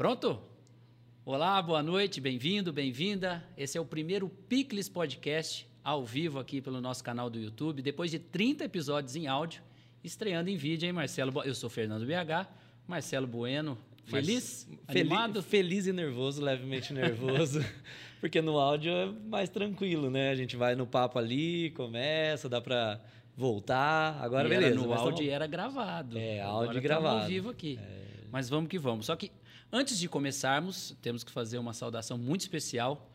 Pronto? Olá, boa noite, bem-vindo, bem-vinda. Esse é o primeiro Picles Podcast ao vivo aqui pelo nosso canal do YouTube, depois de 30 episódios em áudio, estreando em vídeo, hein, Marcelo? Eu sou Fernando BH, Marcelo Bueno. Feliz? Mas, animado? Feliz e nervoso, levemente nervoso. porque no áudio é mais tranquilo, né? A gente vai no papo ali, começa, dá para voltar. Agora, e beleza. No áudio tamo... era gravado. É, áudio gravado. ao vivo aqui. É... Mas vamos que vamos. Só que antes de começarmos, temos que fazer uma saudação muito especial.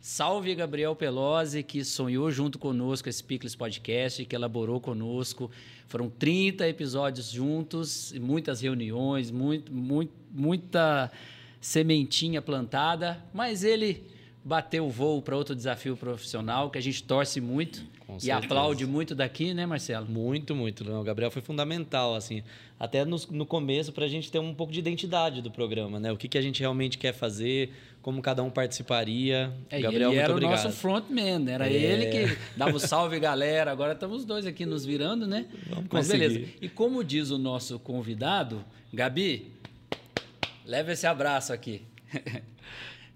Salve Gabriel Pelosi, que sonhou junto conosco esse Picles Podcast, que elaborou conosco. Foram 30 episódios juntos, muitas reuniões, muito, muito, muita sementinha plantada, mas ele bateu o voo para outro desafio profissional que a gente torce muito Com e certeza. aplaude muito daqui, né, Marcelo? Muito, muito. O Gabriel foi fundamental, assim, até no, no começo para a gente ter um pouco de identidade do programa, né? O que, que a gente realmente quer fazer, como cada um participaria. É, Gabriel, ele era o nosso frontman, era é. ele que dava o salve galera. Agora estamos dois aqui nos virando, né? Vamos Mas conseguir. beleza. E como diz o nosso convidado, Gabi, leva esse abraço aqui.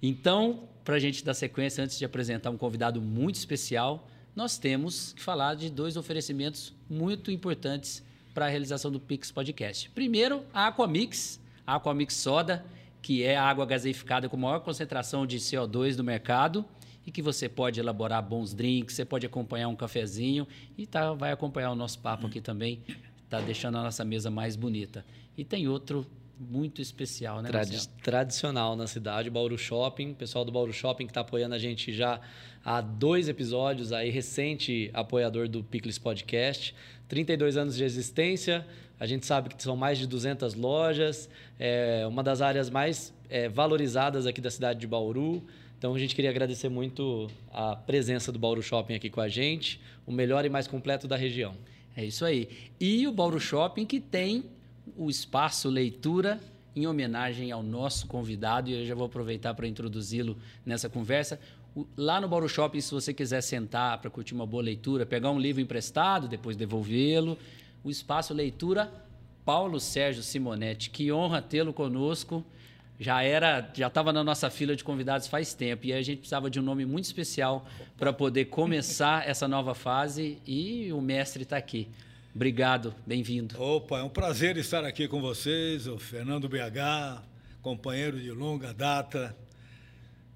então, para a gente dar sequência, antes de apresentar um convidado muito especial, nós temos que falar de dois oferecimentos muito importantes para a realização do Pix Podcast. Primeiro, a Aquamix, a Aquamix Soda, que é a água gaseificada com maior concentração de CO2 do mercado e que você pode elaborar bons drinks, você pode acompanhar um cafezinho e tá, vai acompanhar o nosso papo aqui também, está deixando a nossa mesa mais bonita. E tem outro muito especial, né? Tradi tradicional na cidade, Bauru Shopping. O pessoal do Bauru Shopping que está apoiando a gente já há dois episódios, aí recente apoiador do Picles Podcast. 32 anos de existência, a gente sabe que são mais de 200 lojas, é uma das áreas mais é, valorizadas aqui da cidade de Bauru. Então a gente queria agradecer muito a presença do Bauru Shopping aqui com a gente, o melhor e mais completo da região. É isso aí. E o Bauru Shopping que tem o espaço leitura em homenagem ao nosso convidado, e eu já vou aproveitar para introduzi-lo nessa conversa. Lá no Bauru Shopping, se você quiser sentar para curtir uma boa leitura, pegar um livro emprestado, depois devolvê-lo, o espaço leitura Paulo Sérgio Simonetti. Que honra tê-lo conosco. Já era, já estava na nossa fila de convidados faz tempo e a gente precisava de um nome muito especial para poder começar essa nova fase e o mestre está aqui. Obrigado, bem-vindo. Opa, é um prazer estar aqui com vocês, o Fernando BH, companheiro de longa data.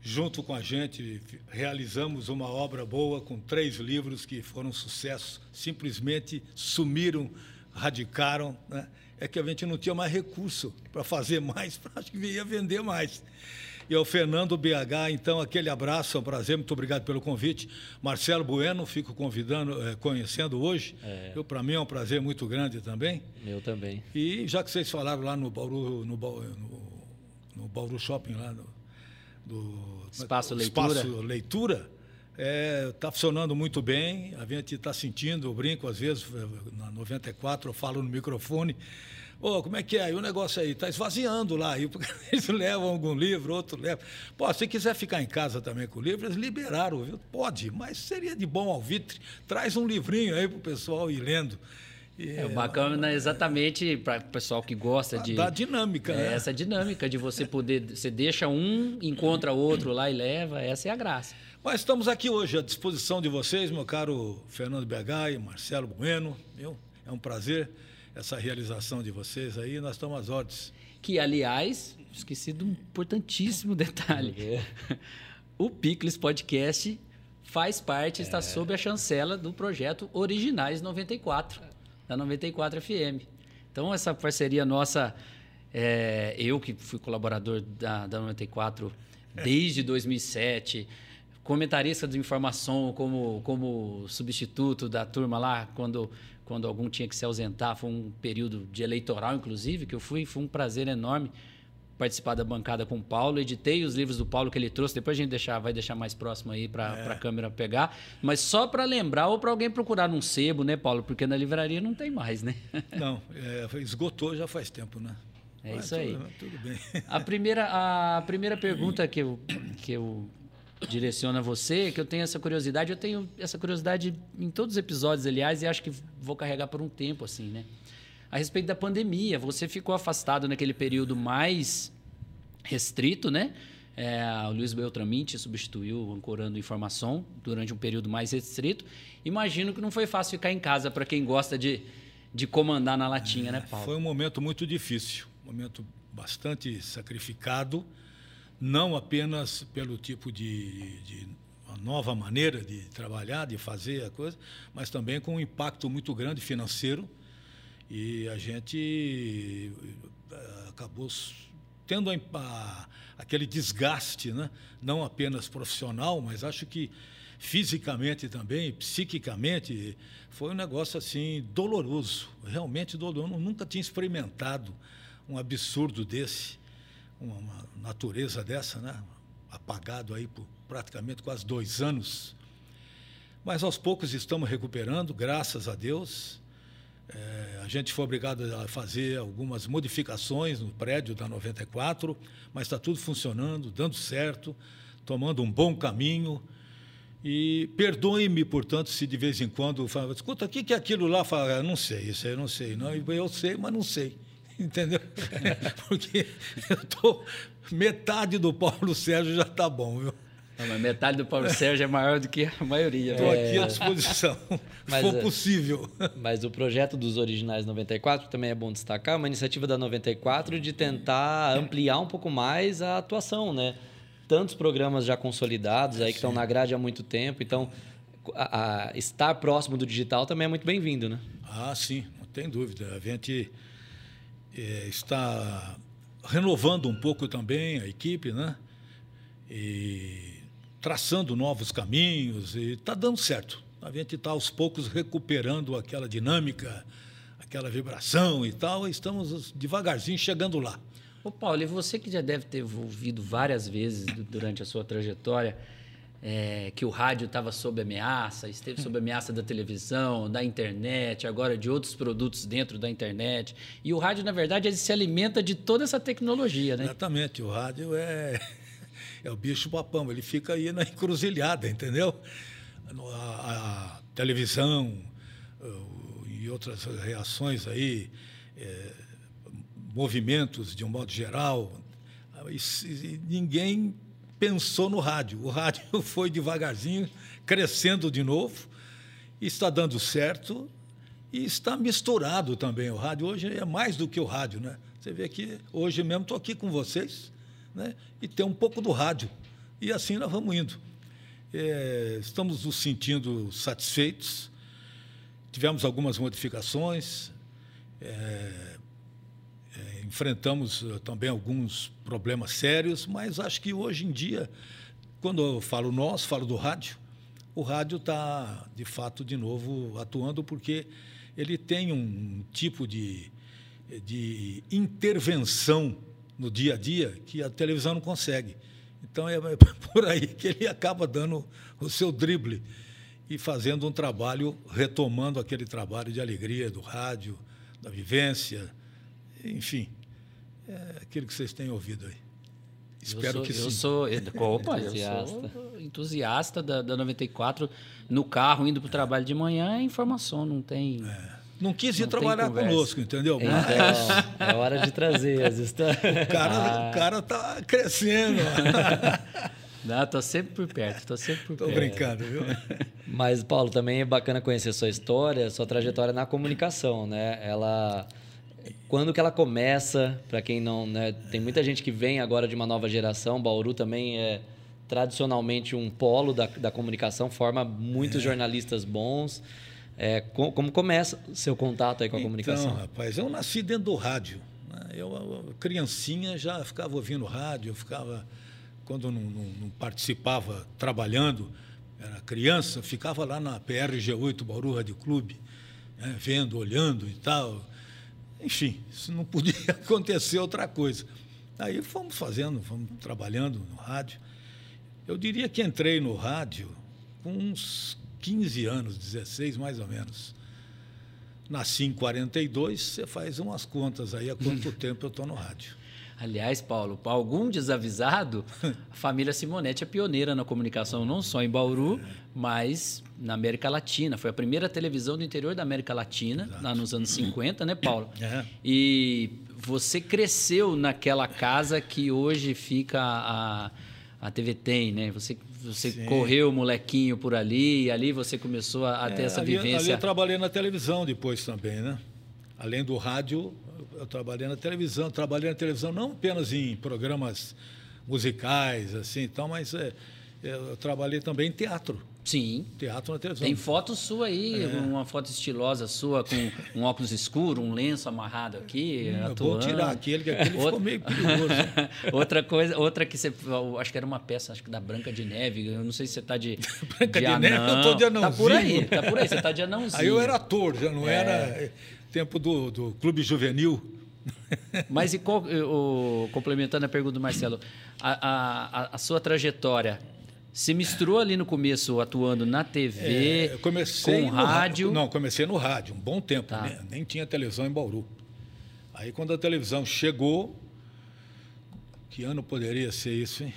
Junto com a gente, realizamos uma obra boa com três livros que foram sucesso, simplesmente sumiram, radicaram. Né? É que a gente não tinha mais recurso para fazer mais, acho que ia vender mais e ao Fernando BH. Então, aquele abraço, é um prazer, muito obrigado pelo convite. Marcelo Bueno, fico convidando, é, conhecendo hoje. É. Para mim é um prazer muito grande também. Eu também. E já que vocês falaram lá no Bauru, no, no, no Bauru Shopping, lá no, do Espaço Leitura. Espaço Leitura está é, tá funcionando muito bem. A gente está sentindo, eu brinco às vezes, na 94, eu falo no microfone. Ô, como é que é? E o negócio aí está esvaziando lá. Aí, eles levam algum livro, outro leva. Pô, se quiser ficar em casa também com o livro, eles liberaram, viu? Pode, mas seria de bom alvitre. Traz um livrinho aí para o pessoal ir lendo. E, é bacana exatamente para o pessoal que gosta de. Da dinâmica, é, né? Essa dinâmica de você poder. Você deixa um, encontra outro lá e leva, essa é a graça. Mas estamos aqui hoje à disposição de vocês, meu caro Fernando BH e Marcelo Bueno. Viu? É um prazer essa realização de vocês aí, nós estamos às ordens. Que, aliás, esqueci de um importantíssimo detalhe. o Picles Podcast faz parte, é. está sob a chancela do projeto Originais 94, da 94 FM. Então, essa parceria nossa, é, eu que fui colaborador da, da 94 desde 2007, comentarista de informação como, como substituto da turma lá, quando quando algum tinha que se ausentar. Foi um período de eleitoral, inclusive, que eu fui. Foi um prazer enorme participar da bancada com o Paulo. Editei os livros do Paulo que ele trouxe. Depois a gente deixar, vai deixar mais próximo aí para é. a câmera pegar. Mas só para lembrar ou para alguém procurar num sebo, né, Paulo? Porque na livraria não tem mais, né? Não, é, esgotou já faz tempo, né? É Mas isso aí. Tudo, tudo bem. A primeira, a primeira pergunta que eu, que eu direciona você, que eu tenho essa curiosidade. Eu tenho essa curiosidade em todos os episódios, aliás, e acho que vou carregar por um tempo, assim, né? A respeito da pandemia, você ficou afastado naquele período mais restrito, né? É, o Luiz Beltraminte substituiu ancorando informação durante um período mais restrito. Imagino que não foi fácil ficar em casa para quem gosta de, de comandar na latinha, né, Paulo? Foi um momento muito difícil, um momento bastante sacrificado, não apenas pelo tipo de, de nova maneira de trabalhar, de fazer a coisa, mas também com um impacto muito grande financeiro. E a gente eh, acabou tendo a, a, aquele desgaste, né? não apenas profissional, mas acho que fisicamente também, psiquicamente, foi um negócio assim doloroso, realmente doloroso. Eu nunca tinha experimentado um absurdo desse, uma natureza dessa, né? apagado aí por praticamente quase dois anos. Mas aos poucos estamos recuperando, graças a Deus. É, a gente foi obrigado a fazer algumas modificações no prédio da 94, mas está tudo funcionando, dando certo, tomando um bom caminho. E perdoe-me, portanto, se de vez em quando fala, escuta, o que é aquilo lá? Fala, não sei, isso aí não sei. Não, eu sei, mas não sei. Entendeu? Porque eu estou. Metade do Paulo Sérgio já está bom, viu? Não, mas metade do Paulo Sérgio é maior do que a maioria. Estou é... aqui à disposição, se for é, possível. Mas o projeto dos Originais 94 também é bom destacar, uma iniciativa da 94 de tentar ampliar um pouco mais a atuação, né? Tantos programas já consolidados aí que estão na grade há muito tempo, então a, a estar próximo do digital também é muito bem-vindo, né? Ah, sim, não tem dúvida. A gente é, está renovando um pouco também a equipe, né? E traçando novos caminhos e está dando certo. A gente está aos poucos recuperando aquela dinâmica, aquela vibração e tal, e estamos devagarzinho chegando lá. Ô Paulo, e você que já deve ter ouvido várias vezes durante a sua trajetória é, que o rádio estava sob ameaça, esteve sob ameaça da televisão, da internet, agora de outros produtos dentro da internet. E o rádio, na verdade, ele se alimenta de toda essa tecnologia, né? Exatamente. O rádio é é o bicho papão, ele fica aí na encruzilhada, entendeu? A, a televisão e outras reações aí, é, movimentos de um modo geral, e ninguém pensou no rádio. O rádio foi devagarzinho crescendo de novo, está dando certo e está misturado também. O rádio hoje é mais do que o rádio, né? Você vê que hoje mesmo estou aqui com vocês né? e ter um pouco do rádio. E assim nós vamos indo. É, estamos nos sentindo satisfeitos. Tivemos algumas modificações, é, enfrentamos eh, também alguns problemas sérios, mas acho que hoje em dia, quando eu falo nós, falo do rádio, o rádio está, de fato, de novo atuando, porque ele tem um tipo de, de intervenção no dia a dia que a televisão não consegue. Então é por aí que ele acaba dando o seu drible e fazendo um trabalho, retomando aquele trabalho de alegria do rádio, da vivência, enfim, é aquilo que vocês têm ouvido aí. Espero sou, que eu sim. Sou, opa, entusiasta. eu sou entusiasta da, da 94. No carro, indo para o trabalho de manhã, é informação, não tem. É. Não quis ir não trabalhar conosco, entendeu? Então, é hora de trazer as histórias. O cara, ah. o cara tá crescendo. Não, tô sempre por perto, tô sempre por tô perto. Tô brincando, viu? Mas, Paulo, também é bacana conhecer sua história, sua trajetória na comunicação, né? Ela... Quando que ela começa, para quem não... Né? Tem muita gente que vem agora de uma nova geração, Bauru também é tradicionalmente um polo da, da comunicação, forma muitos é. jornalistas bons. É, como começa seu contato aí com a então, comunicação? Então, rapaz, eu nasci dentro do rádio. Né? Eu, eu, criancinha, já ficava ouvindo rádio, eu ficava, quando não, não, não, participava trabalhando, era criança, ficava lá na PRG8, Bauru Rádio Clube, né? vendo, olhando e tal. Enfim, isso não podia acontecer outra coisa. Aí fomos fazendo, fomos trabalhando no rádio. Eu diria que entrei no rádio com uns 15 anos, 16 mais ou menos. Nasci em 42, você faz umas contas aí há quanto tempo eu estou no rádio. Aliás, Paulo, para algum desavisado, a família Simonetti é pioneira na comunicação, não só em Bauru, mas na América Latina. Foi a primeira televisão do interior da América Latina, Exato. lá nos anos 50, né, Paulo? É. E você cresceu naquela casa que hoje fica a, a TV Tem, né? Você, você correu molequinho por ali e ali você começou a, a ter É, essa ali, vivência. ali eu trabalhei na televisão depois também, né? Além do rádio, eu trabalhei na televisão. Trabalhei na televisão não apenas em programas musicais, assim, então, mas é, eu trabalhei também em teatro. Sim. Teatro na televisão. Tem foto sua aí, É. uma foto estilosa sua, com um óculos escuro, um lenço amarrado aqui, Hum, eu atuando. vou tirar aquele, que aquele ficou Outra- meio perigoso. outra coisa, outra que você, eu acho que era uma peça, acho que da Branca de Neve, eu não sei se você tá de Branca de Neve, eu tô de Tá por aí, anãozinho. tá por aí, você tá de anãozinho. Aí eu era ator, já não É. era tempo do, do Clube Juvenil. Mas e qual, o, complementando a pergunta do Marcelo, a, a- a sua trajetória se misturou ali no começo atuando na TV, É, comecei com rádio. Não, comecei no rádio, um bom tempo. Tá. Nem, nem tinha televisão em Bauru. Aí quando a televisão chegou, que ano poderia ser isso, hein?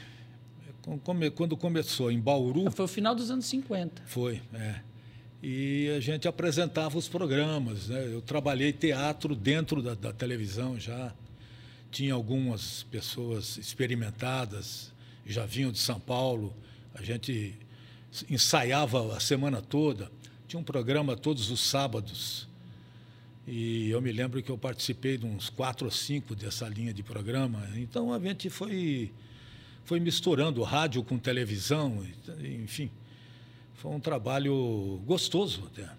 Quando come- Quando começou em Bauru, Foi o final dos anos 50. foi, é. E a gente apresentava os programas, né? Eu trabalhei teatro dentro da, da televisão já. Tinha algumas pessoas experimentadas, já vinham de São Paulo. A gente ensaiava a semana toda. Tinha um programa todos os sábados. E eu me lembro que eu participei de uns quatro ou cinco dessa linha de programa. Então a gente foi, foi misturando rádio com televisão, enfim. Foi um trabalho gostoso até.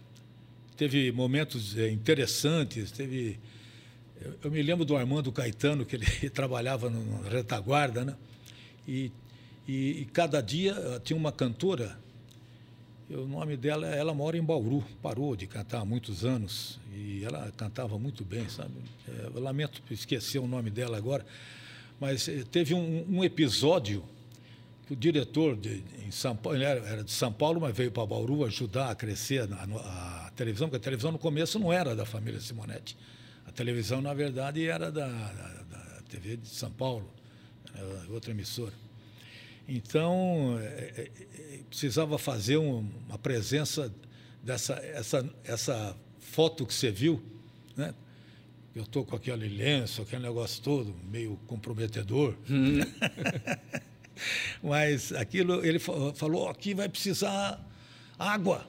Teve momentos eh, interessantes, teve... Eu, me lembro do Armando Caetano, que ele trabalhava no- na retaguarda, né? E, e, e cada dia eh, tinha uma cantora, o nome dela, ela mora em Bauru, parou de cantar há muitos anos, e ela cantava muito bem, sabe? Eh, Eu lamento esquecer o nome dela agora, mas eh, teve um, um episódio que o diretor de, em São Paulo, ele era, de São Paulo, mas veio para Bauru ajudar a crescer a, a televisão, porque a televisão no começo não era da família Simonetti. A televisão, na verdade, era da, da, da TV de São Paulo, era outra emissora. Então, é, é, é, precisava fazer um- uma presença dessa essa, essa foto que você viu, né? Eu estou com aquele lenço, aquele negócio todo, meio comprometedor. Mas aquilo, ele fa- falou, aqui vai precisar água.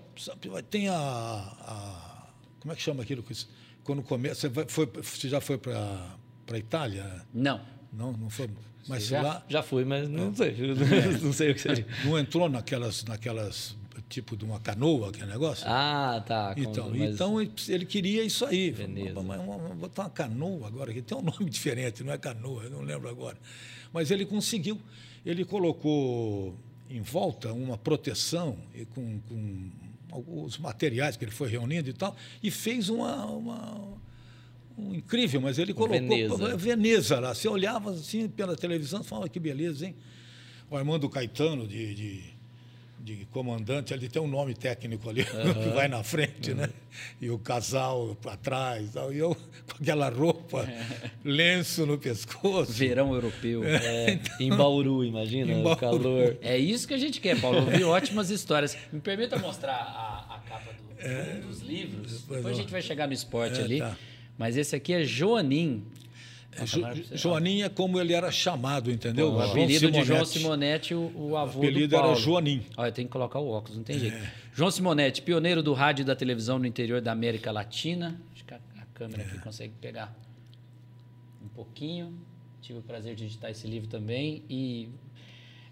Tem a, a- Como é que chama aquilo? que- Quando começa. Você, vai- foi, você já foi para a Itália? Não. Não, não foi. Mas já? lá Já fui, mas não sei. não sei o que seria. não entrou naquelas, naquelas. Tipo de uma canoa, aquele negócio? Ah, tá. Então, mas- então ele- queria isso aí. Veneza. Mas botar uma canoa agora, que tem um nome diferente, não é canoa, não lembro agora. Mas ele conseguiu. Ele colocou em volta uma proteção e com, com os materiais que ele foi reunindo e tal, e fez uma. uma- um incrível, mas ele colocou Veneza. Veneza lá. Você olhava assim pela televisão e falava que beleza, hein? O Armando Caetano, de, de, de comandante, ele tem um nome técnico ali, que vai na frente, né? E o casal para trás, tal, e eu com aquela roupa, lenço no pescoço. Verão europeu. É, em Bauru, imagina, Em o Bauru. calor. É isso que a gente quer, Paulo. Ouvir ótimas histórias. Me permita mostrar a, a capa do- um dos livros. Pois Depois a gente vai chegar no esporte É, ali. tá. Mas esse aqui é Joanim. Jo, Joaninha, como ele era chamado, entendeu? O João apelido de João Simonetti. O, o avô O apelido do era Paulo. Joanim. Olha, tem que colocar o óculos, não tem jeito. João Simonetti, pioneiro do rádio e da televisão no interior da América Latina. Acho que a, a câmera aqui consegue pegar um pouquinho. Tive o prazer de editar esse livro também. E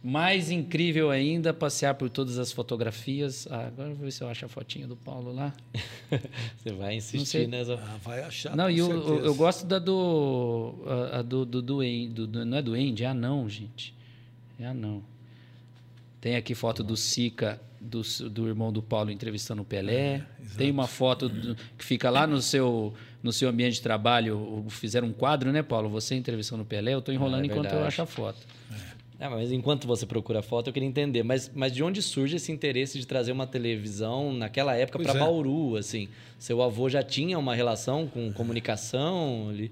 mais incrível ainda, passear por todas as fotografias. Ah, agora eu vou ver se eu acho a fotinha do Paulo lá. Você vai sei. insistir nessa. Ah, vai achar. Não, com e eu, eu gosto da do, a, a do, do, do, do- do- Não é do Andy, é anão, gente. É anão. Tem aqui foto do Sica, do, do irmão do Paulo entrevistando o Pelé. Tem uma foto do- que fica lá no seu, no seu ambiente de trabalho. Fizeram um quadro, né, Paulo? Você entrevistando o Pelé. Eu estou enrolando É enquanto eu acho a foto. Ah, mas enquanto você procura a foto, eu queria entender. Mas, mas de onde surge esse interesse de trazer uma televisão naquela época para é. Bauru? Assim, seu avô já tinha uma relação com comunicação? Ele...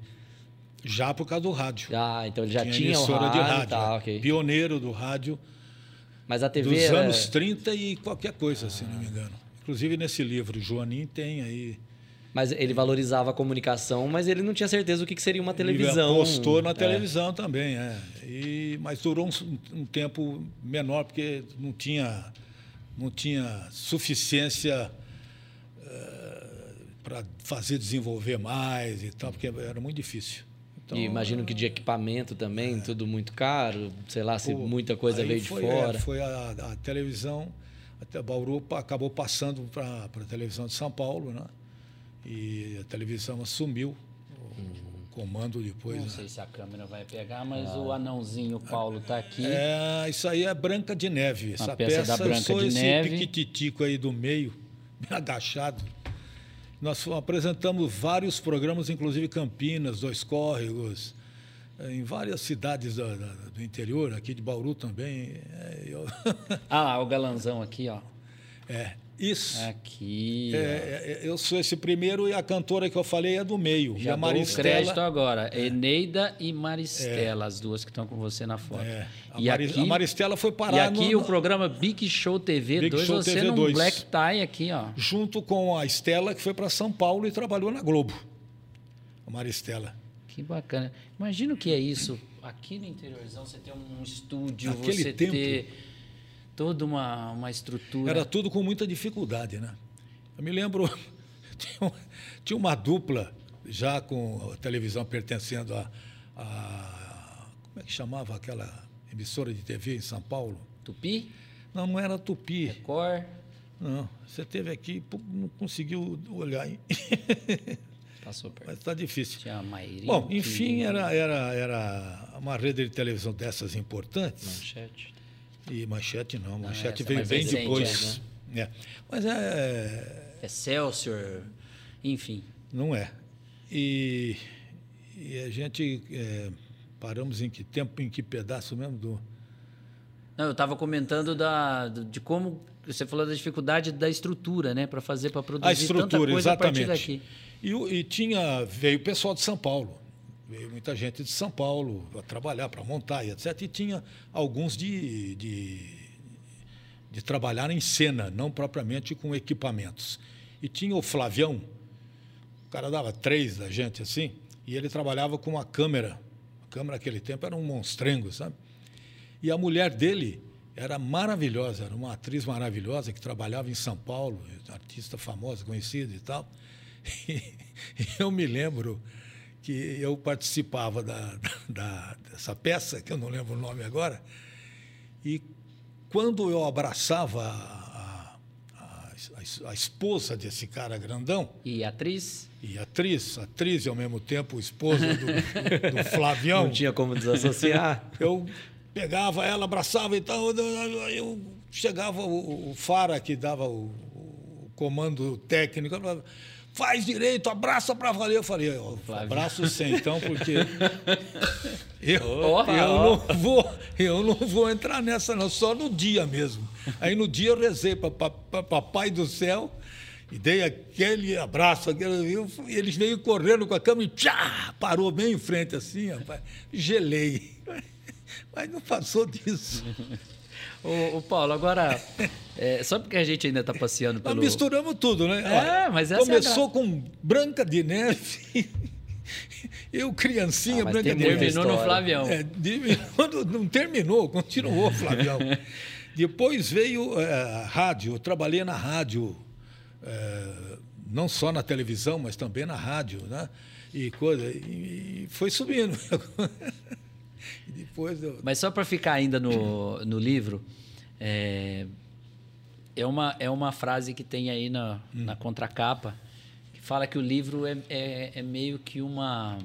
Já por causa do rádio. Ah, então ele já Tinha tinha, o emissora rádio, de rádio. tá, é. ok. Pioneiro do rádio Mas a TV dos era... anos 30 e qualquer coisa, se não me engano. Inclusive nesse livro, Joanim tem aí Mas ele valorizava a comunicação, mas ele não tinha certeza do que seria uma televisão. Ele apostou na televisão é. também, é. E, mas durou um, um, tempo menor, porque não tinha, não tinha suficiência uh, para fazer desenvolver mais e tal, porque era muito difícil. Então, e imagino que de equipamento também, é. tudo muito caro, sei lá, se pô, muita coisa veio foi, de fora. É, foi a, a, televisão, até Bauru acabou passando para a televisão de São Paulo, né? E a televisão assumiu o comando depois. Não né? sei se a câmera vai pegar, mas ah. o anãozinho Paulo está aqui. É, isso aí é Branca de Neve. Essa peça, peça da Branca eu sou de esse Neve. piquititico aí do meio, agachado. Nós apresentamos vários programas, inclusive Campinas, Dois Córregos, eh, em várias cidades do, do interior, aqui de Bauru também. É, eu... ah, o galanzão aqui, ó. É, isso. Aqui. É, é, eu sou esse primeiro e a cantora que eu falei é do meio. Já e a Maristela, crédito agora. É. Eneida e Maristela, é. as duas que estão com você na foto. É. A, e aqui, a Maristela foi parar E aqui no, o programa Big Show TV Big 2, Show você TV num 2. black tie aqui, ó. Junto com a Estela, que foi para São Paulo e trabalhou na Globo. A Maristela. Que bacana. Imagina o que é isso. Aqui no interiorzão você tem um estúdio, Naquele você tempo, ter toda uma, uma estrutura. Era tudo com muita dificuldade, né? Eu me lembro, tinha, tinha uma dupla já com a televisão pertencendo a, a, Como é que chamava aquela emissora de TV em São Paulo? Tupi? Não, não era Tupi. Record? Não, você teve aqui, não conseguiu olhar. Hein? Passou perto. Mas está difícil. Tinha a Bom, enfim, era, era, era uma rede de televisão dessas importantes. Manchete. E manchete não, manchete não, veio bem recente, depois. É, né? é. Mas é. Excelsior, enfim. Não é. E, e a gente é, paramos em que tempo, em que pedaço mesmo do. Não, eu estava comentando da, de como você falou da dificuldade da estrutura, né, para fazer para produzir a estrutura, tanta coisa exatamente. a partir daqui. E, e tinha veio o pessoal de São Paulo veio muita gente de São Paulo para trabalhar, para montar e etc. E tinha alguns de, de, de, trabalhar em cena, não propriamente com equipamentos. E tinha o Flavião, o cara dava três da gente assim, e ele trabalhava com uma câmera. A câmera naquele tempo era um monstrengo, sabe? E a mulher dele era maravilhosa, era uma atriz maravilhosa que trabalhava em São Paulo, artista famosa, conhecida e tal. E eu me lembro que eu participava da, da, dessa peça, que eu não lembro o nome agora, e quando eu abraçava a, a, a, a esposa desse cara grandão. E atriz? E atriz, atriz e ao mesmo tempo esposa do, do Flavião. Não tinha como desassociar. Eu pegava ela, abraçava e tal, eu chegava o, o Fara que dava o, o comando técnico, eu falava, faz direito, abraça para valer. Eu falei, abraço sem então, porque eu, Opa, eu, não vou, eu não vou entrar nessa, não, só no dia mesmo. Aí no dia eu rezei para Papai do Céu e dei aquele abraço, aquele, e eles veio correndo com a cama e tchá, parou bem em frente assim, rapaz. Gelei. Mas não passou disso. O Paulo, agora, é, só porque a gente ainda está passeando pelo... Nós misturamos tudo, né? É, mas essa Começou é com Branca de Neve... Eu, criancinha, ah, Branca de Neve. Terminou no Flavião. É, não terminou, continuou Flavião. Depois veio é, a rádio, eu trabalhei na rádio, é, não só na televisão, mas também na rádio, né? E, coisa, e foi subindo. depois eu... Mas só para ficar ainda no, no livro, é, é, uma, é uma frase que tem aí na, hum. na contracapa, que fala que o livro é, é, é meio que uma.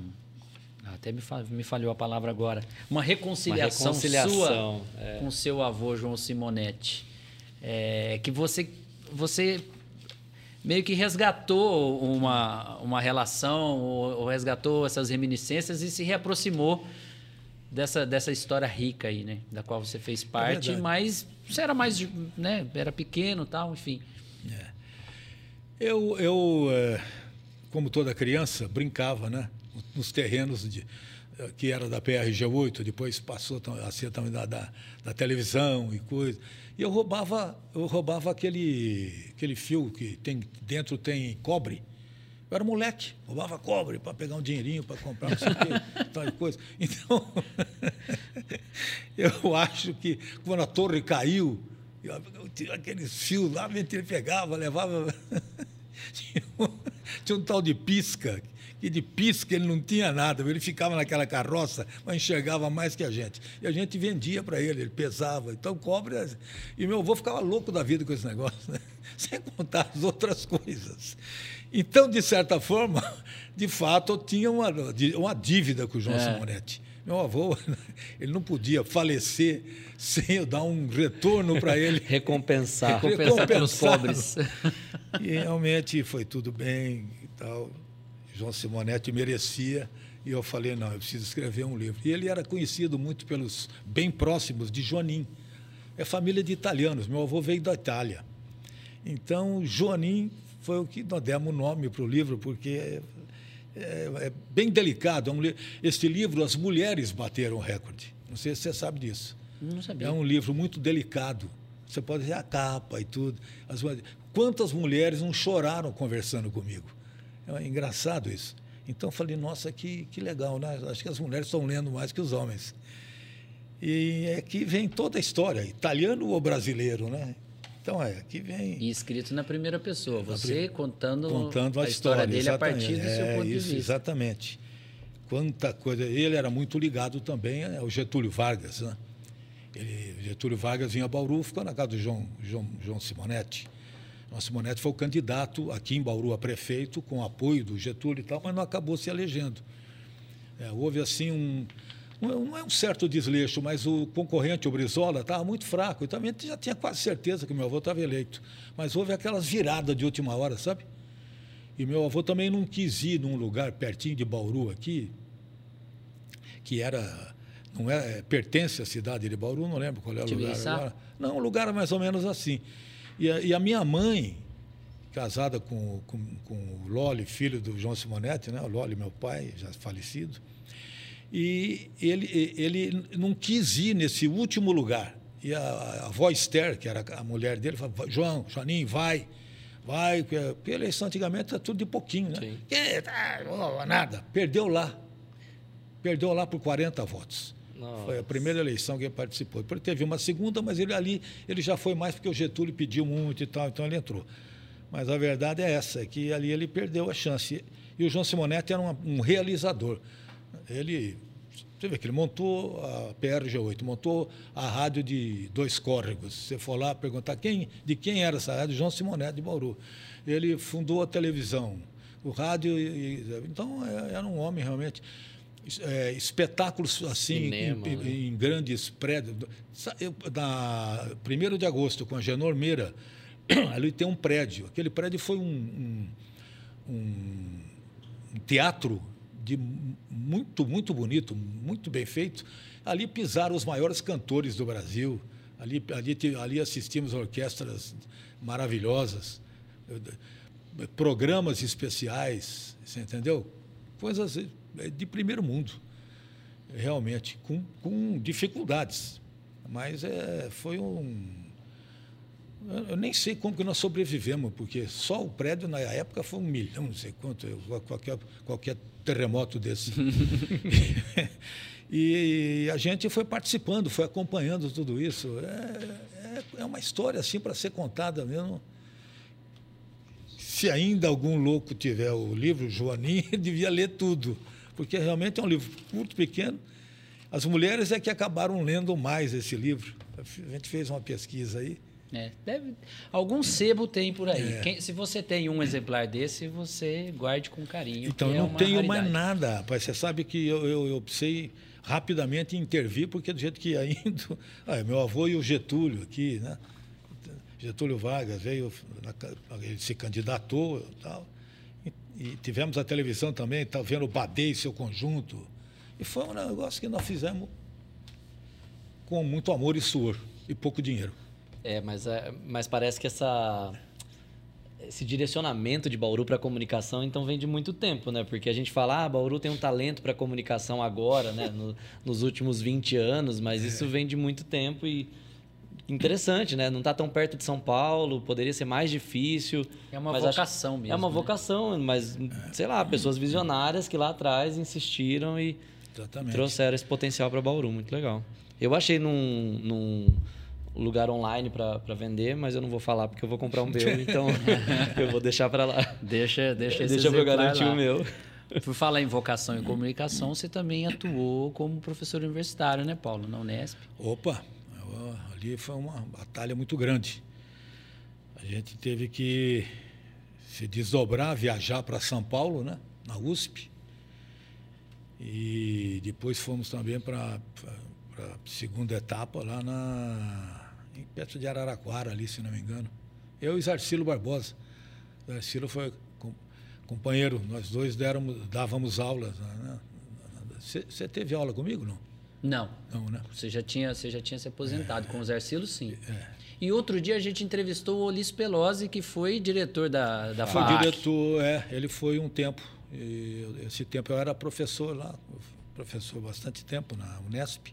Até me, me falhou a palavra agora. Uma reconciliação, uma reconciliação sua é. com seu avô João Simonetti. É, que você, você meio que resgatou uma, uma relação, ou, ou resgatou essas reminiscências e se reaproximou dessa, dessa história rica aí, né? Da qual você fez é parte, é mas você era mais, né? Era pequeno tal, enfim. É. Eu, eu é, como toda criança, brincava, né? Nos terrenos de, que era da PRG8, depois passou a ser também da, da, da, televisão e coisa. E eu roubava, eu roubava aquele, aquele fio que tem dentro tem cobre. Eu era moleque, roubava cobre para pegar um dinheirinho para comprar não sei o quê, tal coisa. Então, eu acho que quando a torre caiu, aqueles fios lá, ele pegava, levava. tinha, um, tinha um tal de pisca, que de pisca ele não tinha nada, ele ficava naquela carroça, mas enxergava mais que a gente. E a gente vendia para ele, ele pesava. Então, cobre. E meu avô ficava louco da vida com esse negócio, né? sem contar as outras coisas. Então, de certa forma, de fato, eu tinha uma, uma dívida com o João é. Simonetti. Meu avô, ele não podia falecer sem eu dar um retorno para ele. Recompensar. Recompensar pelos cobres. E realmente foi tudo bem e tal. João Simonetti merecia. E eu falei, não, eu preciso escrever um livro. E ele era conhecido muito pelos bem próximos de Joanim. É família de italianos. Meu avô veio da Itália. Então, Joanim foi o que nós demos o nome para o livro, porque é, é, é bem delicado. É um, este livro, as mulheres bateram o recorde. Não sei se você sabe disso. Não sabia. É um livro muito delicado. Você pode ver a capa e tudo. As, quantas mulheres não choraram conversando comigo? É engraçado isso. Então eu falei, nossa, que, que legal, né? Acho que as mulheres estão lendo mais que os homens. E é vem toda a história, italiano ou brasileiro, né? Então é, aqui vem. E escrito na primeira pessoa, você contando, contando a, a história, dele a partir do é, seu ponto isso, de vista. Exatamente. Quanta coisa. Ele era muito ligado também ao Getúlio Vargas, né? Ele, Getúlio Vargas vinha a Bauru, ficou na casa do João, João, João Simonetti. João Simonetti foi o candidato aqui em Bauru a prefeito, com apoio do Getúlio e tal, mas não acabou se elegendo. É, houve assim um, não é um certo desleixo, mas o concorrente, o Brizola, estava muito fraco. E também já tinha quase certeza que meu avô estava eleito. Mas houve aquelas viradas de última hora, sabe? E meu avô também não quis ir num lugar pertinho de Bauru aqui, que era não é, pertence à cidade de Bauru, não lembro qual é o lugar agora. Não, um lugar mais ou menos assim. E a, e a minha mãe, casada com, com, com, o Loli, filho do João Simonetti, né? o Loli, meu pai, já falecido, e ele, ele não quis ir nesse último lugar. E a, a avó Esther, que era a mulher dele, falou, João, Joaninho, vai, vai, porque a eleição antigamente era tudo de pouquinho, né? Sim. Que, tá, nada. Perdeu lá. Perdeu lá por 40 votos. Nossa. Foi a primeira eleição que ele participou. Depois teve uma segunda, mas ele ali ele já foi mais porque o Getúlio pediu muito e tal, então ele entrou. Mas a verdade é essa, é que ali ele perdeu a chance. E o João Simonetti era um, um realizador. Ele, você vê que ele montou a PRG8, montou a rádio de dois córregos. Você for lá perguntar quem, de quem era essa rádio, João Simonetti de Bauru. Ele fundou a televisão, o rádio. E, então é, era um homem realmente é, espetáculos assim em, né? em, grandes prédios. Na 1 de agosto, com a Genor Meira, ali tem um prédio. Aquele prédio foi um, um, um teatro de muito, muito bonito, muito bem feito. Ali pisaram os maiores cantores do Brasil. Ali, ali, ali assistimos orquestras maravilhosas, programas especiais, você entendeu? Coisas é de primeiro mundo, realmente, com, com dificuldades. Mas é, foi um. Eu nem sei como que nós sobrevivemos, porque só o prédio na época foi um milhão, não sei quanto, qualquer, qualquer terremoto desse. e a gente foi participando, foi acompanhando tudo isso. É, é, é uma história assim para ser contada mesmo. Se ainda algum louco tiver o livro Joaninho, devia ler tudo porque realmente é um livro curto, pequeno. As mulheres é que acabaram lendo mais esse livro. A gente fez uma pesquisa aí. É, deve, algum sebo tem por aí. É. Quem, se você tem um exemplar desse, você guarde com carinho. Então, eu é não é tenho raridade. mais nada, rapaz. Você sabe que eu, eu, eu precisei rapidamente intervir, porque do jeito que ia indo. Ah, meu avô e o Getúlio aqui, né? Getúlio Vargas veio, ele se candidatou e tal. E tivemos a televisão também, tá vendo o Badei e seu conjunto. E foi um negócio que nós fizemos com muito amor e suor e pouco dinheiro. É, mas, é, mas parece que essa, esse direcionamento de Bauru para a comunicação então vem de muito tempo, né? Porque a gente fala, ah, Bauru tem um talento para comunicação agora, né? No, nos últimos 20 anos, mas é. isso vem de muito tempo e interessante, né? Não está tão perto de São Paulo, poderia ser mais difícil. É uma vocação acho, mesmo. É uma né? vocação, mas, sei lá, pessoas visionárias que lá atrás insistiram e Exatamente. trouxeram esse potencial para Bauru. Muito legal. Eu achei num, num lugar online para vender, mas eu não vou falar porque eu vou comprar o meu, então eu vou deixar para lá. Deixa, deixa esse Deixa eu garantir lá. o meu. Por falar em vocação e comunicação, você também atuou como professor universitário, né, Paulo, na Unesp? Opa, eu- ali foi uma batalha muito grande. A gente teve que se desdobrar, viajar para São Paulo, né, na USP. E depois fomos também para a segunda etapa lá na em perto de Araraquara, ali, se não me engano. Eu e Zarcilo Barbosa. O Zarcilo foi com- companheiro, nós dois déramos, dávamos aulas. Né? Você você teve aula comigo, não? Não. Não, né? Você já tinha, você já tinha se aposentado. Com os Arcilos, sim. É. E outro dia a gente entrevistou o Olis Pelosi, que foi diretor da, da Foi FAAC. diretor, é, ele foi um tempo. E esse tempo eu era professor lá, professor bastante tempo na Unesp.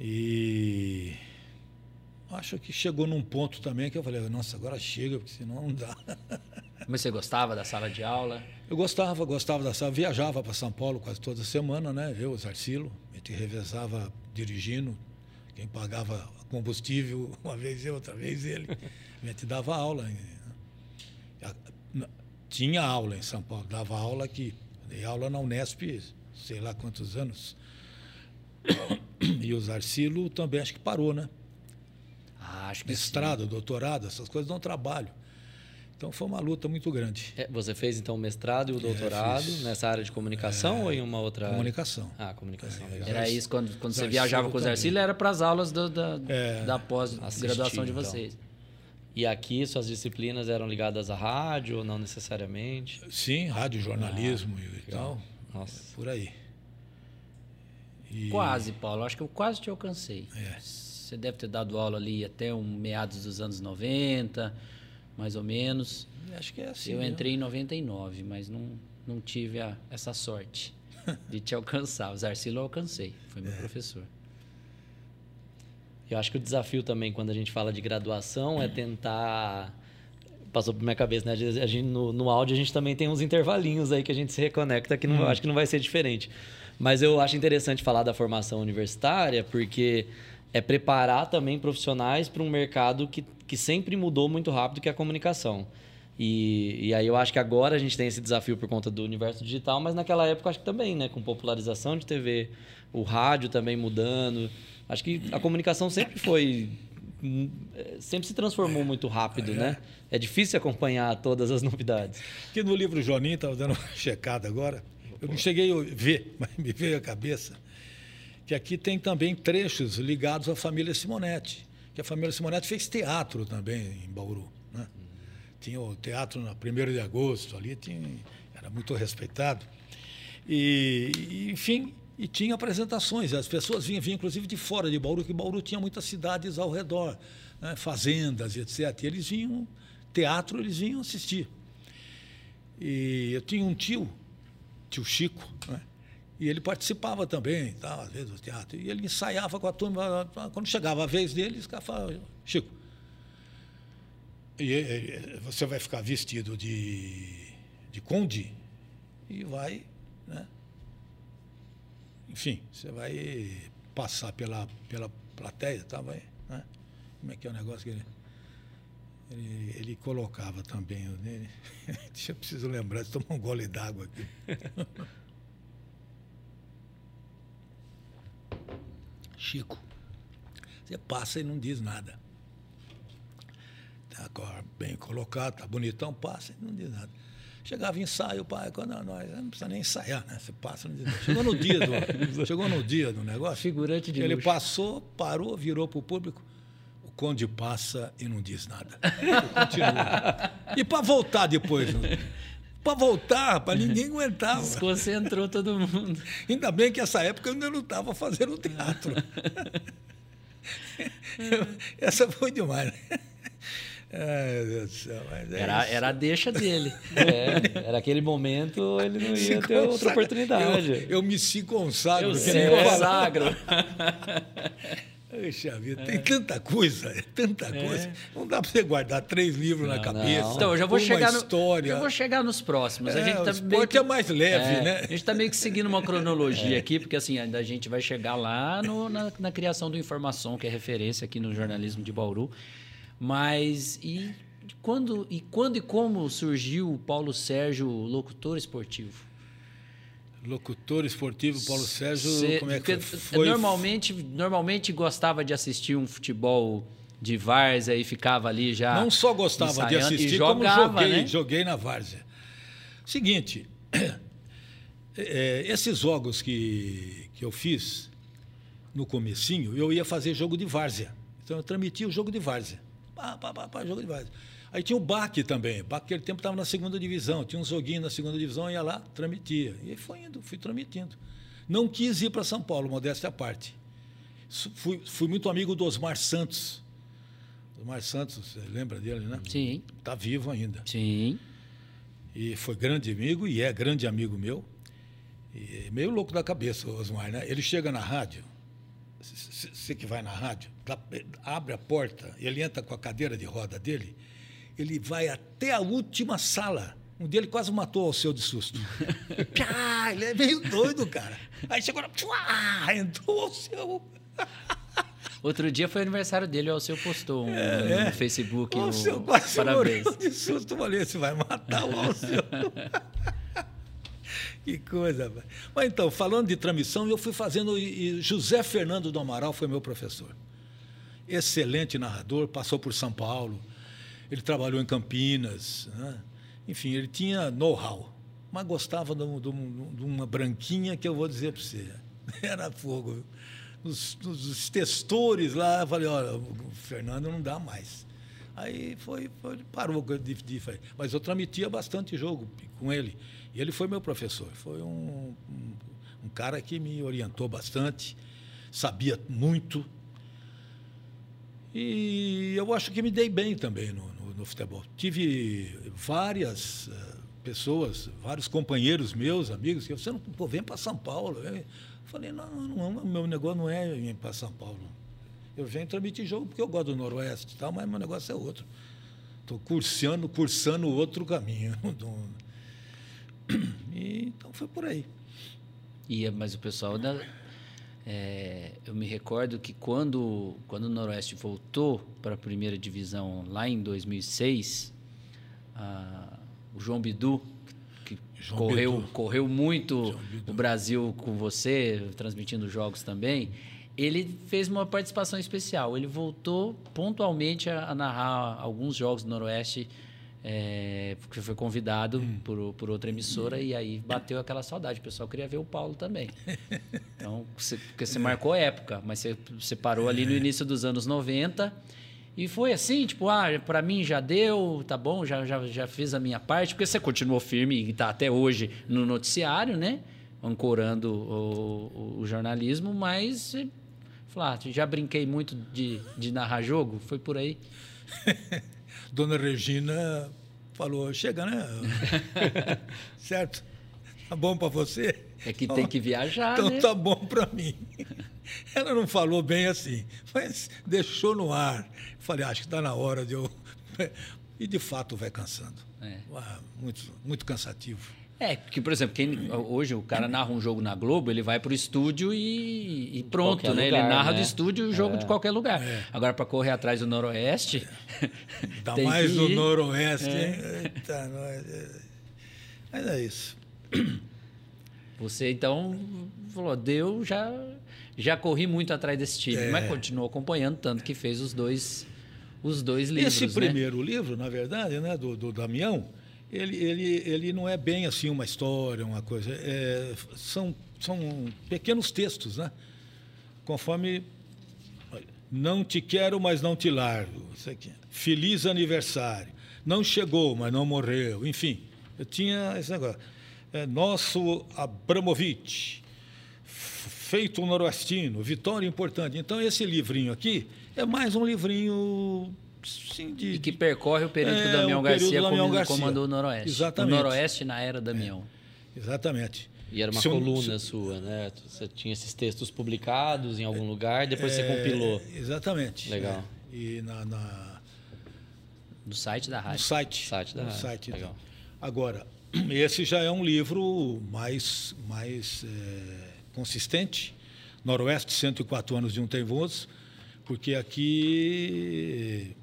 E acho que chegou num ponto também que eu falei, nossa, agora chega, porque senão não dá. Mas você gostava da sala de aula? Eu gostava, gostava da sala, viajava para São Paulo quase toda semana, né? Eu, o Zarcilo, a gente revezava dirigindo, quem pagava combustível, uma vez eu, outra vez ele. A gente dava aula. Tinha aula em São Paulo, dava aula aqui. Dei aula na Unesp, sei lá quantos anos. E o Zarcilo também acho que parou, né? Ah, acho que sim. Mestrado, doutorado, essas coisas dão trabalho. Então foi uma luta muito grande. É, Você fez então o mestrado e o doutorado fiz. nessa área de comunicação ou em uma outra área? Comunicação. Ah, comunicação, legal. Era isso, quando, quando você viajava com os também. Arcilos, era para as aulas do- da, É, da pós-graduação de então. vocês. E aqui suas disciplinas eram ligadas à rádio ou não necessariamente? Sim, rádio, jornalismo e tal. Nossa. Por aí. E- Quase, Paulo. Acho que eu quase te alcancei. É. Você deve ter dado aula ali até um meados dos anos 90, mais ou menos. Acho que é assim. eu mesmo. entrei em 99, mas não, não tive a- essa sorte de te alcançar. O Zarcilo eu alcancei, foi É. meu professor. Eu acho que o desafio também, quando a gente fala de graduação, é tentar. Passou por minha cabeça, né? A gente, no, no áudio a gente também tem uns intervalinhos aí que a gente se reconecta, que não, Hum. acho que não vai ser diferente. Mas eu acho interessante falar da formação universitária, porque é preparar também profissionais para um mercado que, que sempre mudou muito rápido, que é a comunicação. E, e aí eu acho que agora a gente tem esse desafio por conta do universo digital, mas naquela época acho que também, né? Com popularização de TV, o rádio também mudando. Acho que a comunicação sempre foi. Sempre se transformou muito rápido, né? É difícil acompanhar todas as novidades. Aqui no livro Joninho, estava dando uma checada agora. Eu não cheguei a ver, mas me veio à cabeça que aqui tem também trechos ligados à família Simonetti. Que a família Simonetti fez teatro também em Bauru. Né? Tinha o teatro na 1 de agosto, ali tinha, era muito respeitado. E, e, enfim, e tinha apresentações. As pessoas vinham, vinham inclusive de fora de Bauru, que Bauru tinha muitas cidades ao redor, né? fazendas, etc. E eles vinham, teatro, eles vinham assistir. E eu tinha um tio, tio Chico, né? E ele participava também, tal, às vezes, do teatro. E ele ensaiava com a turma. Quando chegava a vez dele, os caras falavam, Chico, e, você vai ficar vestido de, de conde e vai, né? Enfim, você vai passar pela, pela plateia, tá? Vai, né? Como é que é o negócio que ele... Ele, ele colocava também. Deixa eu preciso lembrar de tomar um gole d'água aqui. Chico, você passa e não diz nada. Tá bem colocado, tá bonitão, passa e não diz nada. Chegava ensaio, pai, quando nós não precisa nem ensaiar, né? Você passa, não diz nada. Chegou no dia do, chegou no dia do negócio. Figurante de Ele luxo. passou, parou, virou para o público. O conde passa e não diz nada. Ele continua. E para voltar depois? Para voltar, para ninguém aguentava. Desconcentrou todo mundo. Ainda bem que essa época eu ainda não estava fazendo teatro. Essa foi demais. né? Ai, meu Deus do céu. É Era, era a deixa dele. É, era aquele momento, ele não Se ia ter outra consagra- oportunidade. Eu, eu me se consagro. Eu se consagro. Puxa vida, tem tanta coisa, é tanta coisa. Não dá para você guardar três livros na Não, cabeça. não. Então, eu já vou chegar no, história. já vou chegar nos próximos. a É, gente o tá esporte meio que- é mais leve, É, né? A gente está meio que seguindo uma cronologia aqui, porque assim, a gente vai chegar lá no- na, na criação do Informação, que é referência aqui no jornalismo de Bauru. Mas e quando e, quando e como surgiu o Paulo Sérgio, locutor esportivo? Locutor esportivo Paulo Sérgio, Cê- como é que foi? Normalmente, normalmente gostava de assistir um futebol de várzea e ficava ali já. Não só gostava de assistir, jogava, como joguei, né? joguei na várzea. Seguinte, é, esses jogos que, que eu fiz no comecinho, eu ia fazer jogo de várzea. Então eu transmitia o jogo de várzea. Pá, pá, pá, pá, jogo de várzea. Aí tinha o BAC também. O BAC naquele tempo estava na segunda divisão. Tinha um joguinho na segunda divisão, ia lá, transmitia. E foi indo, fui transmitindo. Não quis ir para São Paulo, modéstia à parte. Fui, fui muito amigo do Osmar Santos. Osmar Santos, você lembra dele, né? Sim, Está vivo ainda. sim. E foi grande amigo e é grande amigo meu. E meio louco da cabeça, o Osmar, né? Ele chega na rádio, você que vai na rádio, abre a porta, ele entra com a cadeira de roda dele, ele vai até a última sala. Um dia ele quase matou ao seu de susto. Ele é meio doido, cara. Aí chegou lá, pá, entrou ao seu. Outro dia foi aniversário dele, o Alceu postou um, no Facebook. O o- seu quase parabéns. morreu de susto. Eu falei, você vai matar o Alceu. que coisa. velho. Mas então, falando de transmissão, eu fui fazendo... E José Fernando do Amaral foi meu professor. Excelente narrador, passou por São Paulo. Ele trabalhou em Campinas. né? Enfim, ele tinha know-how. Mas gostava de, de de uma branquinha que eu vou dizer para você. Era fogo. viu? Os, textores lá, eu falei, olha, o Fernando não dá mais. Aí foi, foi parou de, de. Mas eu transmitia bastante jogo com ele. E ele foi meu professor. Foi um, um, um cara que me orientou bastante, sabia muito. E eu acho que me dei bem também no, no, futebol. Tive várias eh, pessoas, vários companheiros meus, amigos, que você não pô, vem para São Paulo. Eu falei, não, não, meu negócio não é ir para São Paulo. Eu venho transmitir jogo porque eu gosto do Noroeste e tal, mas meu negócio é outro. Estou cursando, cursando outro caminho. E, então foi por aí. Ia, mas o pessoal da. É, eu me recordo que quando, quando o Noroeste voltou para a primeira divisão lá em 2006, ah, o João Bidu, que João correu, Bidu. correu muito o Brasil com você, transmitindo jogos também, ele fez uma participação especial. Ele voltou pontualmente a, a narrar alguns jogos do Noroeste. É, porque foi convidado Hum. por, por outra emissora e aí bateu aquela saudade. O pessoal queria ver o Paulo também. Então, você, porque você marcou época, mas você, você parou ali no É. início dos anos 90 e foi assim, tipo, ah, para mim já deu, tá bom, já, já, já fiz a minha parte, porque você continuou firme e está até hoje no noticiário, né? Ancorando o, o- o jornalismo, mas falou, ah, já brinquei muito de, de narrar jogo, foi por aí. Dona Regina falou: chega, né? certo? Tá bom para você? É que tem que viajar, Então né? tá bom para mim. Ela não falou bem assim, mas deixou no ar. Falei, acho que está na hora de eu. E de fato vai cansando. É. Ah, Muito, muito cansativo. É, porque, por exemplo, quem, hoje o cara narra um jogo na Globo, ele vai pro estúdio e, e pronto, qualquer né? lugar, ele narra né? do estúdio o jogo É. de qualquer lugar. Agora, para correr atrás do Noroeste. Ainda tem mais que ir. Noroeste. É. hein? Eita, nós, é. Mas é isso. Você então falou, deu, já, já corri muito atrás desse time, É. mas continuou acompanhando, tanto que fez os dois, os dois livros. Esse né? primeiro livro, na verdade, né, do, do Damião, ele, ele, ele não é bem assim uma história, uma coisa. É, são, são pequenos textos, né? Conforme. Não te quero, mas não te largo. Isso aqui. Feliz aniversário. Não chegou, mas não morreu. Enfim, eu tinha esse negócio. É, nosso Abramovich, feito um noroestino, vitória importante. Então, esse livrinho aqui é mais um livrinho sim, de, E que percorre o período que o É, Damião o Garcia do Damião comandou- Garcia. comandou o Noroeste. Exatamente. É. O Noroeste na era Damião. Exatamente. E era uma Se eu- coluna sua, né? Você tinha esses textos publicados em algum lugar, depois você É, compilou. Exatamente. Legal. É. E na, na- Do site da no rádio. site. Site da no rádio. site. Legal. Agora, esse já é um livro mais, mais é, consistente. Noroeste, 104 anos de um teimoso, porque aqui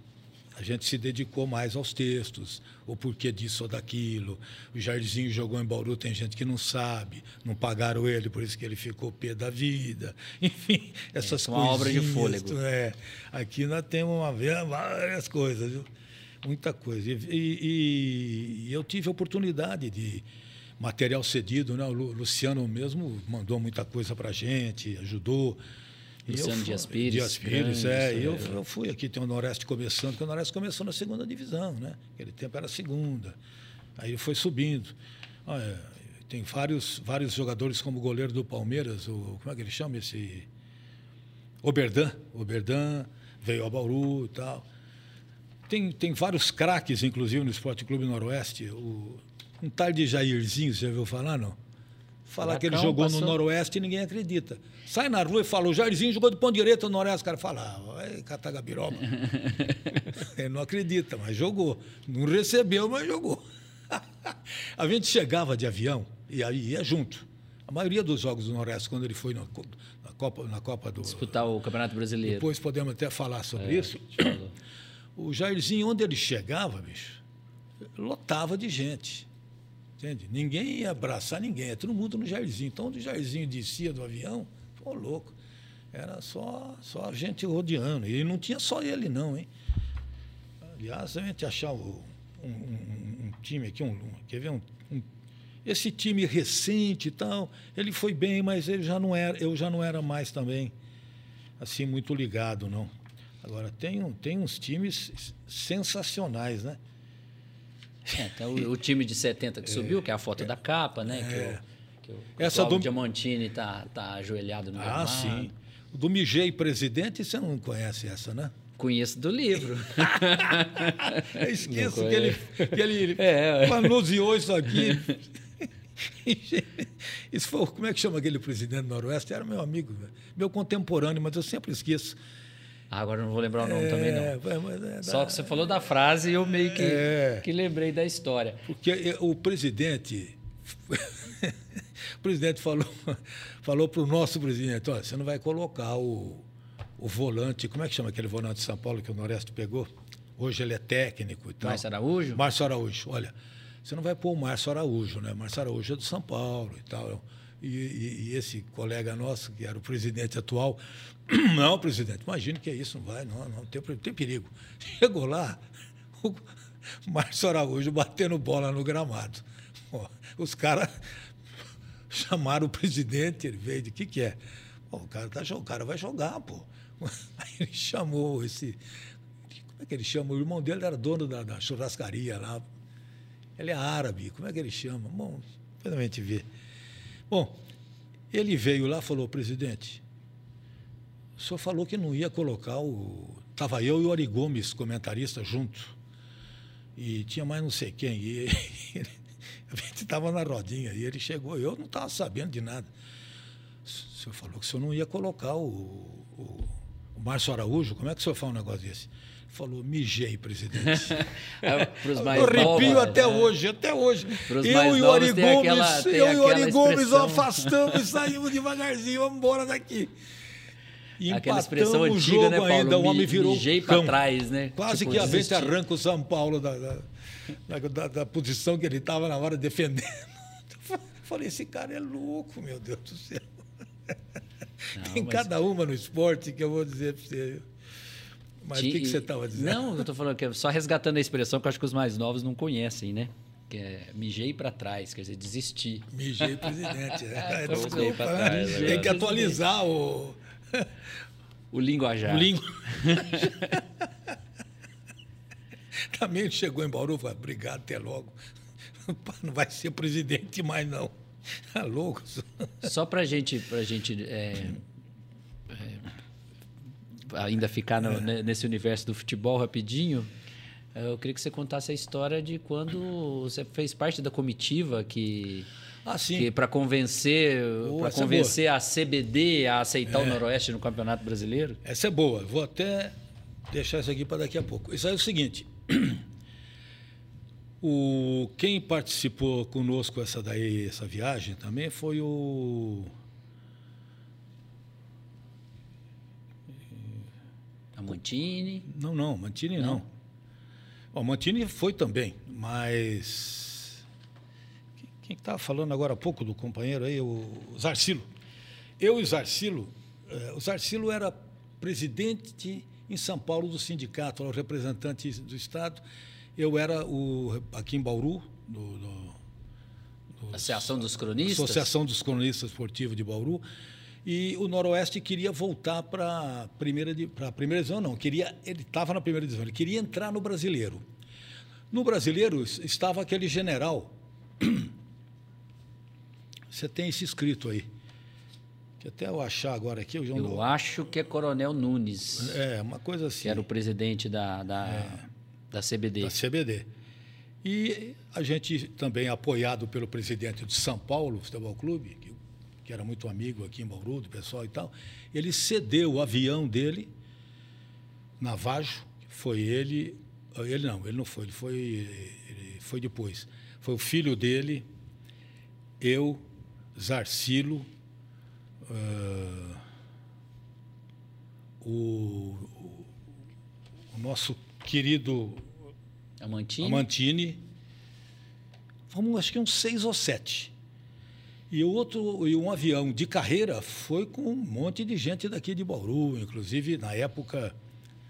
a gente se dedicou mais aos textos, o porquê disso ou daquilo. O Jairzinho jogou em Bauru, tem gente que não sabe, não pagaram ele, por isso que ele ficou pé da vida. Enfim, essas É uma obra de coisinhas, fôlego. É, aqui nós temos uma, várias coisas, viu? Muita coisa. E, e- e eu tive a oportunidade de material cedido, né? O Lu- Luciano mesmo mandou muita coisa para gente, ajudou. Eu Luciano fui- Dias Pires, Dias Pires, é. E eu, historiador. eu fui aqui, tem o Noroeste começando, porque o Noroeste começou na segunda divisão, né? Aquele tempo era segunda. Aí foi subindo. Olha, tem vários, vários jogadores como o goleiro do Palmeiras, o, como é que ele chama esse? Oberdan. Oberdan veio ao Bauru e tal. Tem, tem vários craques, inclusive, no Esporte Clube Noroeste. O, um tal de Jairzinho, você já ouviu falar, não? Falar que ele jogou no passou. Noroeste e ninguém acredita. Sai na rua e fala, o Jairzinho jogou de ponto direito no Noroeste. O cara fala, ah, vai catar gabiroba. ele não acredita, mas jogou. Não recebeu, mas jogou. a gente chegava de avião e aí ia junto. A maioria dos jogos do Noroeste, quando ele foi na, na Copa, na Copa do... Disputar o Campeonato Brasileiro. Depois podemos até falar sobre isso. falou. O Jairzinho, onde ele chegava, bicho, lotava de gente. Entende? Ninguém ia abraçar ninguém, é todo mundo no Jairzinho. Então, onde o Jairzinho descia do avião, pô, louco. Era só, só a gente rodeando. E não tinha só ele, não, hein? Aliás, a gente achar o- um, um- um time aqui, um, quer ver? Um, um- esse time recente e tal, ele foi bem, mas ele já não era, eu já não era mais também assim muito ligado, não. Agora, tem, um- tem uns times sensacionais, né? É, então, o, o time de 70 que subiu, que é a foto da capa, né? Essa do- Diamantini tá, tá ajoelhado no Ah, gramado. sim. O do Mijei Presidente, você não conhece essa, né? Conheço do livro. Eu esqueço que ele, que ele É, é. manuseou isso aqui. Isso foi, como é que chama aquele presidente do Noroeste? Era meu amigo, meu contemporâneo, mas eu sempre esqueço. Ah, agora não vou lembrar o nome também, não. É, mas é Só que você falou da frase e eu meio que, É. que lembrei da história. Porque o presidente. O presidente falou, falou para o nosso presidente: olha, você não vai colocar o, o volante, como é que chama aquele volante de São Paulo que o Noroeste pegou? Hoje ele é técnico e tal. Márcio Araújo? Márcio Araújo. Olha, você não vai pôr o Márcio Araújo, né? Márcio Araújo é do São Paulo e tal. E, e- e esse colega nosso, que era o presidente atual, não, presidente, imagine que é isso, não vai, não, não tem, tem perigo. Chegou lá, o Márcio Araújo batendo bola no gramado. Os caras chamaram o presidente, ele veio de que que é? Pô, o cara tá o cara vai jogar, pô. Aí ele chamou esse como é que ele chama? O irmão dele era dono da, da churrascaria lá. Ele é árabe, como é que ele chama? Bom, depois a gente vê. Bom, ele veio lá e falou, presidente, o senhor falou que não ia colocar o. Estava eu e o Ori Gomes, comentarista, junto. E tinha mais não sei quem. E ele- a gente estava na rodinha e ele chegou, eu não estava sabendo de nada. O senhor falou que o senhor não ia colocar o, o, o Márcio Araújo, como é que o senhor fala um negócio desse? Falou, mijei, presidente. Para mais eu arrepio novos, até né? hoje, até hoje. Pros eu e o Ari Gomes, aquela- eu e o Ari Gomes afastamos e saímos devagarzinho, vamos embora daqui. E Aquela expressão o antiga, jogo né, Paulo? ainda, o homem virou mijei cão. trás, né? Quase Tipo, que a gente arranca o São Paulo da, da, da- da- posição que ele estava na hora defendendo. Eu Falei, esse cara é louco, meu Deus do céu. Tem mas- cada uma no esporte que eu vou dizer para você. Mas o que, que você estava dizendo? Não, eu tô falando que é só resgatando a expressão que eu acho que os mais novos não conhecem, né? Que é mijei para trás, quer dizer, desistir. Mijei presidente. É, Foi desculpa, né? trás, Tem agora. que atualizar o, O linguajar. o língua. Também chegou em Bauru e falou, obrigado, até logo. Não vai ser presidente mais, não. Tá louco? Só para gente, pra gente é, é, ainda ficar no- É. ne- nesse universo do futebol rapidinho, eu queria que você contasse a história de quando você fez parte da comitiva que Ah, para convencer, Oh, para é convencer a CBD a aceitar o Noroeste no Campeonato Brasileiro. Essa é boa. Vou até deixar isso aqui para daqui a pouco. Isso aí é o seguinte. O, quem participou conosco essa daí, essa viagem também foi o. A Montini. Não, não, Mantini não. Não? Bom, Mantini foi também, mas. Quem estava falando agora há pouco do companheiro aí, o Zarcilo. Eu e o Zarcilo, eh, o Zarcilo era presidente em São Paulo do sindicato, era o representante do Estado. Eu era o, aqui em Bauru, do, do Associação dos Cronistas. Associação dos Cronistas Esportivos de Bauru. E o Noroeste queria voltar para a primeira, pra primeira divisão, não. Queria, ele estava na primeira divisão, ele queria entrar no brasileiro. No brasileiro es- estava aquele general. Você tem esse escrito aí. Que até eu achar agora aqui. Eu, Eu não- acho que é Coronel Nunes, é, uma coisa assim. que era o presidente da, da, É. da CBD. da CBD. E a gente também, apoiado pelo presidente de São Paulo Futebol Clube, que, que era muito amigo aqui em Bauru, do pessoal e tal, ele cedeu o avião dele, Navajo, foi ele, ele não, ele não foi, ele foi, ele foi depois. Foi o filho dele, eu, Zarcilo, ah, o, o- o nosso querido A Mantini. Amantini. Vamos, acho que uns seis ou sete. E o outro, e um avião de carreira foi com um monte de gente daqui de Bauru, inclusive na época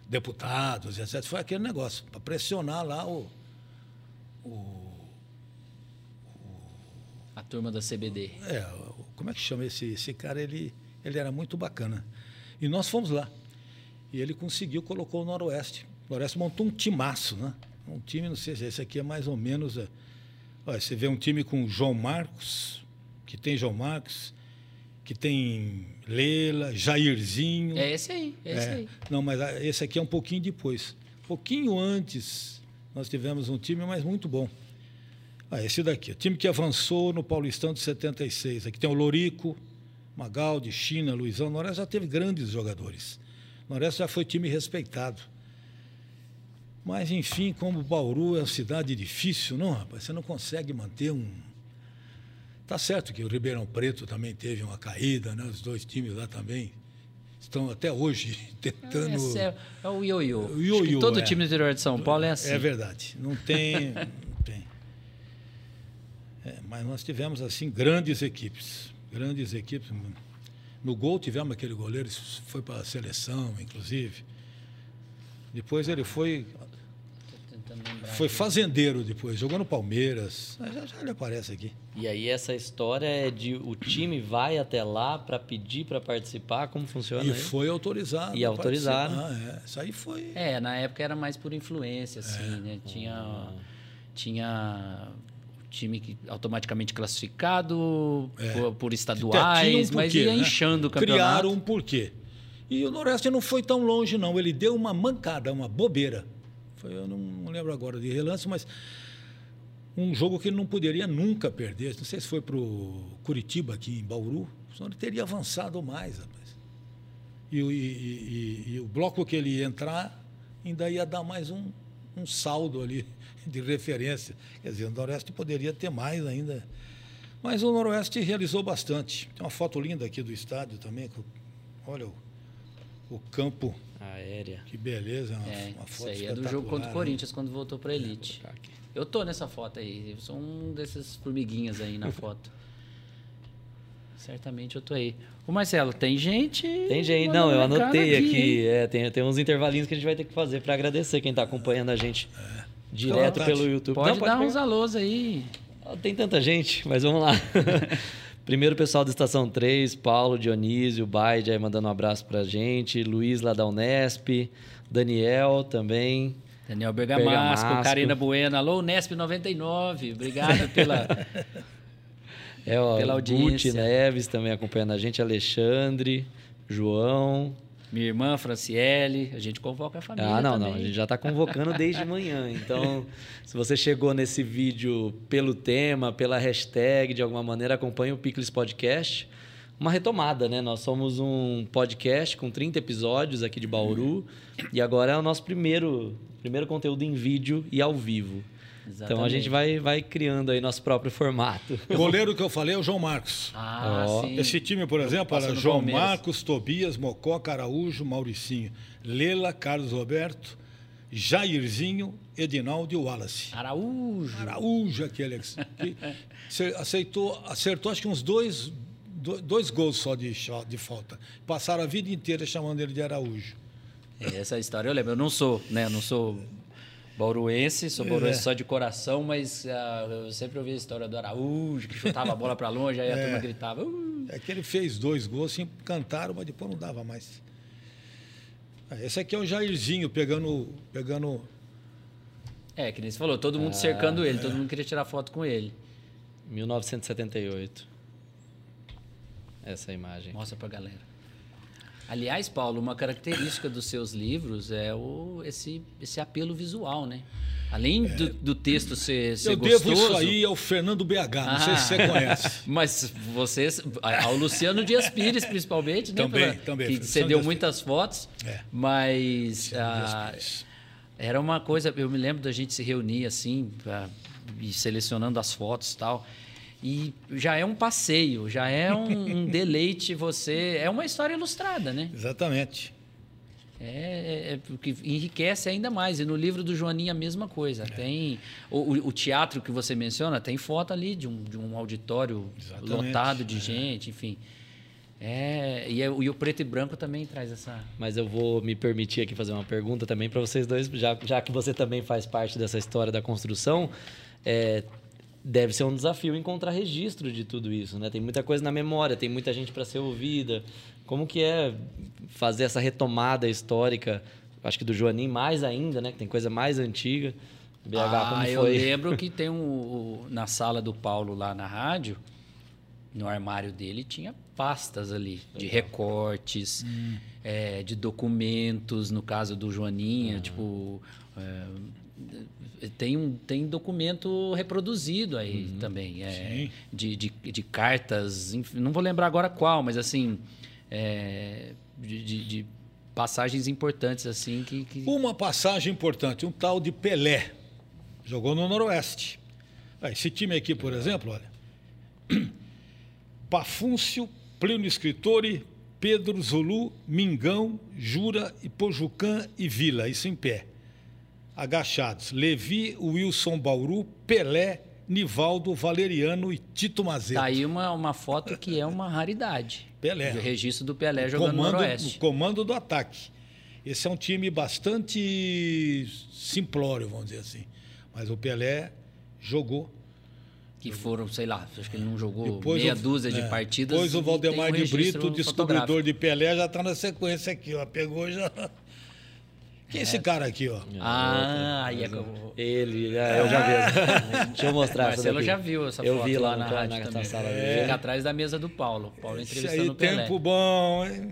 deputados, etc. Foi aquele negócio para pressionar lá o, A turma da CBD. é, o- como é que chama esse esse cara? Ele ele era muito bacana. E nós fomos lá. E ele conseguiu, colocou o Noroeste. O Noroeste montou um timaço, né? Um time, não sei se esse aqui é mais ou menos. é, olha, você vê um time com João Marcos, que tem João Marcos, que tem Leila, Jairzinho. É esse aí, é esse É. aí. Não, mas ah, esse aqui é um pouquinho depois. Um pouquinho antes, nós tivemos um time, mas muito bom. Ah, esse daqui, o time que avançou no Paulistão de 76. Aqui tem o Lorico, Magaldi, China, Luizão. O Noreste já teve grandes jogadores. O Noreste já foi time respeitado. Mas, enfim, como Bauru é uma cidade difícil, não, rapaz, você não consegue manter um. Tá certo que o Ribeirão Preto também teve uma caída, né? Os dois times lá também estão até hoje tentando. Esse é, é o ioiô. O Acho que ioiô, todo é. time do interior de São Paulo é assim. É verdade. Não tem. É, mas nós tivemos, assim, grandes equipes. Grandes equipes. No gol tivemos aquele goleiro, isso foi para a seleção, inclusive. Depois ele foi, foi aqui. fazendeiro depois, jogou no Palmeiras. Já, já ele aparece aqui. E aí essa história é de o time vai até lá para pedir para participar, como funciona E isso? foi autorizado. E a autorizaram. participar, é. Isso aí foi. É, na época era mais por influência, assim, É. né? Tinha, tinha time que automaticamente classificado por, por estaduais, um mas porquê, ia né? inchando o campeonato. Criaram um porquê. E o Noroeste não foi tão longe, não. Ele deu uma mancada, uma bobeira. Foi, eu não, não lembro agora de relance, mas um jogo que ele não poderia nunca perder. Não sei se foi para o Curitiba, aqui em Bauru. Senão ele teria avançado mais, rapaz. E, o- e- e- e- e o bloco que ele ia entrar ainda ia dar mais um, um saldo ali de referência. Quer dizer, o Noroeste poderia ter mais ainda. Mas o Noroeste realizou bastante. Tem uma foto linda aqui do estádio também. com- Olha o, o campo, Aérea. que beleza. Uma, É, uma isso foto aí é do jogo contra o né? Corinthians, quando voltou para elite. Vou colocar aqui. Eu tô nessa foto aí. Eu sou um desses formiguinhas aí na foto. Certamente eu tô aí. Ô Marcelo, tem gente. Tem gente, não, eu anotei aqui. hein? é, tem, tem uns intervalinhos que a gente vai ter que fazer para agradecer quem está acompanhando a gente direto pelo YouTube. Pode Não, dar pegar. uns alôs aí. Ah, Tem tanta gente, mas vamos lá. Primeiro o pessoal da Estação 3, Paulo, Dionísio, Baide aí mandando um abraço pra gente, Luiz lá da Unesp, Daniel também. Daniel Bergamasco, Bergamasco. Karina Bueno. Alô, Nesp 99. Obrigado pela. É, ó, Pela Guti audiência. Neves também acompanhando a gente, Alexandre, João. Minha irmã Franciele, a gente convoca a família. Ah, não, também. não. A gente já está convocando desde manhã. Então, se você chegou nesse vídeo pelo tema, pela hashtag, de alguma maneira, acompanhe o Picles Podcast. Uma retomada, né? Nós somos um podcast com 30 episódios aqui de Bauru. E agora é o nosso primeiro, primeiro conteúdo em vídeo e ao vivo. Então a Exatamente. gente vai, vai criando aí nosso próprio formato. O goleiro que eu falei é o João Marcos. Ah, Ó, sim. Esse time, por exemplo, era João Palmeiras. Marcos, Tobias, Mococa, Araújo, Mauricinho, Lela, Carlos Roberto, Jairzinho, Edinaldo e Wallace. Araújo. Araújo, aquele que ce- aceitou, acertou acho que uns dois, do- dois gols só de, de falta. Passaram a vida inteira chamando ele de Araújo. É, Essa história eu lembro. Eu não sou, né? Eu não sou bauruense, sou bauruense É. só de coração, mas ah, eu sempre ouvi a história do Araújo, que chutava a bola para longe, aí a turma gritava. "Uh". É que ele fez dois gols, assim, cantaram, mas depois não dava mais. É, Esse aqui é o Jairzinho pegando, pegando É, que nem você falou, todo mundo cercando ele, todo mundo queria tirar foto com ele. 1978. Essa é imagem. Mostra pra galera. Aliás, Paulo, uma característica dos seus livros é o, esse, esse apelo visual, né? Além do, do texto ser, ser É. Eu gostoso... devo isso aí ao Fernando BH, não sei se você Ah. conhece. Mas vocês, ao Luciano Dias Pires, principalmente, né? Também, Pela- também, Que cedeu Dias muitas fotos, É. mas ah, era uma coisa. Eu me lembro da gente se reunir assim, pra, e selecionando as fotos e tal. E já é um passeio, já é um, um deleite você. É uma história ilustrada, né? Exatamente. É, é, é porque enriquece ainda mais. E no livro do Joaninha a mesma coisa. Tem o, o- o teatro que você menciona, tem foto ali de um, de um auditório Exatamente, lotado de é. gente, enfim. É, e, é- e o preto e branco também traz essa. Mas eu vou me permitir aqui fazer uma pergunta também para vocês dois, já, já que você também faz parte dessa história da construção. é, deve ser um desafio encontrar registro de tudo isso, né? Tem muita coisa na memória, tem muita gente para ser ouvida. Como que é fazer essa retomada histórica? Acho que do Joanim mais ainda, né? Que tem coisa mais antiga. BH, ah, como eu foi? lembro que tem um, na sala do Paulo lá na rádio, no armário dele tinha pastas ali de recortes, Hum. é, de documentos, no caso do Joaninha, tipo. é, tem, um, tem documento reproduzido aí Uhum. também. é, de, de, de cartas, enfim, não vou lembrar agora qual, mas assim. é, de, de- de passagens importantes assim que, que- Uma passagem importante, um tal de Pelé. Jogou no Noroeste. Ah, Esse time aqui, por exemplo, olha. Pafúncio, Plínio Escritore, Pedro Zulu, Mingão, Jura, e Pojucã e Vila, isso em pé. Agachados, Levi, Wilson Bauru, Pelé, Nivaldo, Valeriano e Tito Mazeto. Tá aí uma, uma foto que é uma raridade. Pelé. O registro do Pelé jogando no comando, Noroeste. o comando do ataque. Esse é um time bastante simplório, vamos dizer assim. Mas o Pelé jogou. Que foram, sei lá, acho que ele não jogou Depois meia o- dúzia de é, partidas. Depois o Valdemar de Brito, descobridor de Pelé, já está na sequência aqui, ó. Pegou já. Quem é esse cara aqui, ó? Ah, aí é que eu... Ele, é, eu já vi. Deixa eu mostrar essa Marcelo já viu essa eu foto vi lá, na, no- rádio na, também. sala Fica dele. atrás da mesa do Paulo. Paulo Esse entrevistando aí, o Pelé. tempo bom, hein?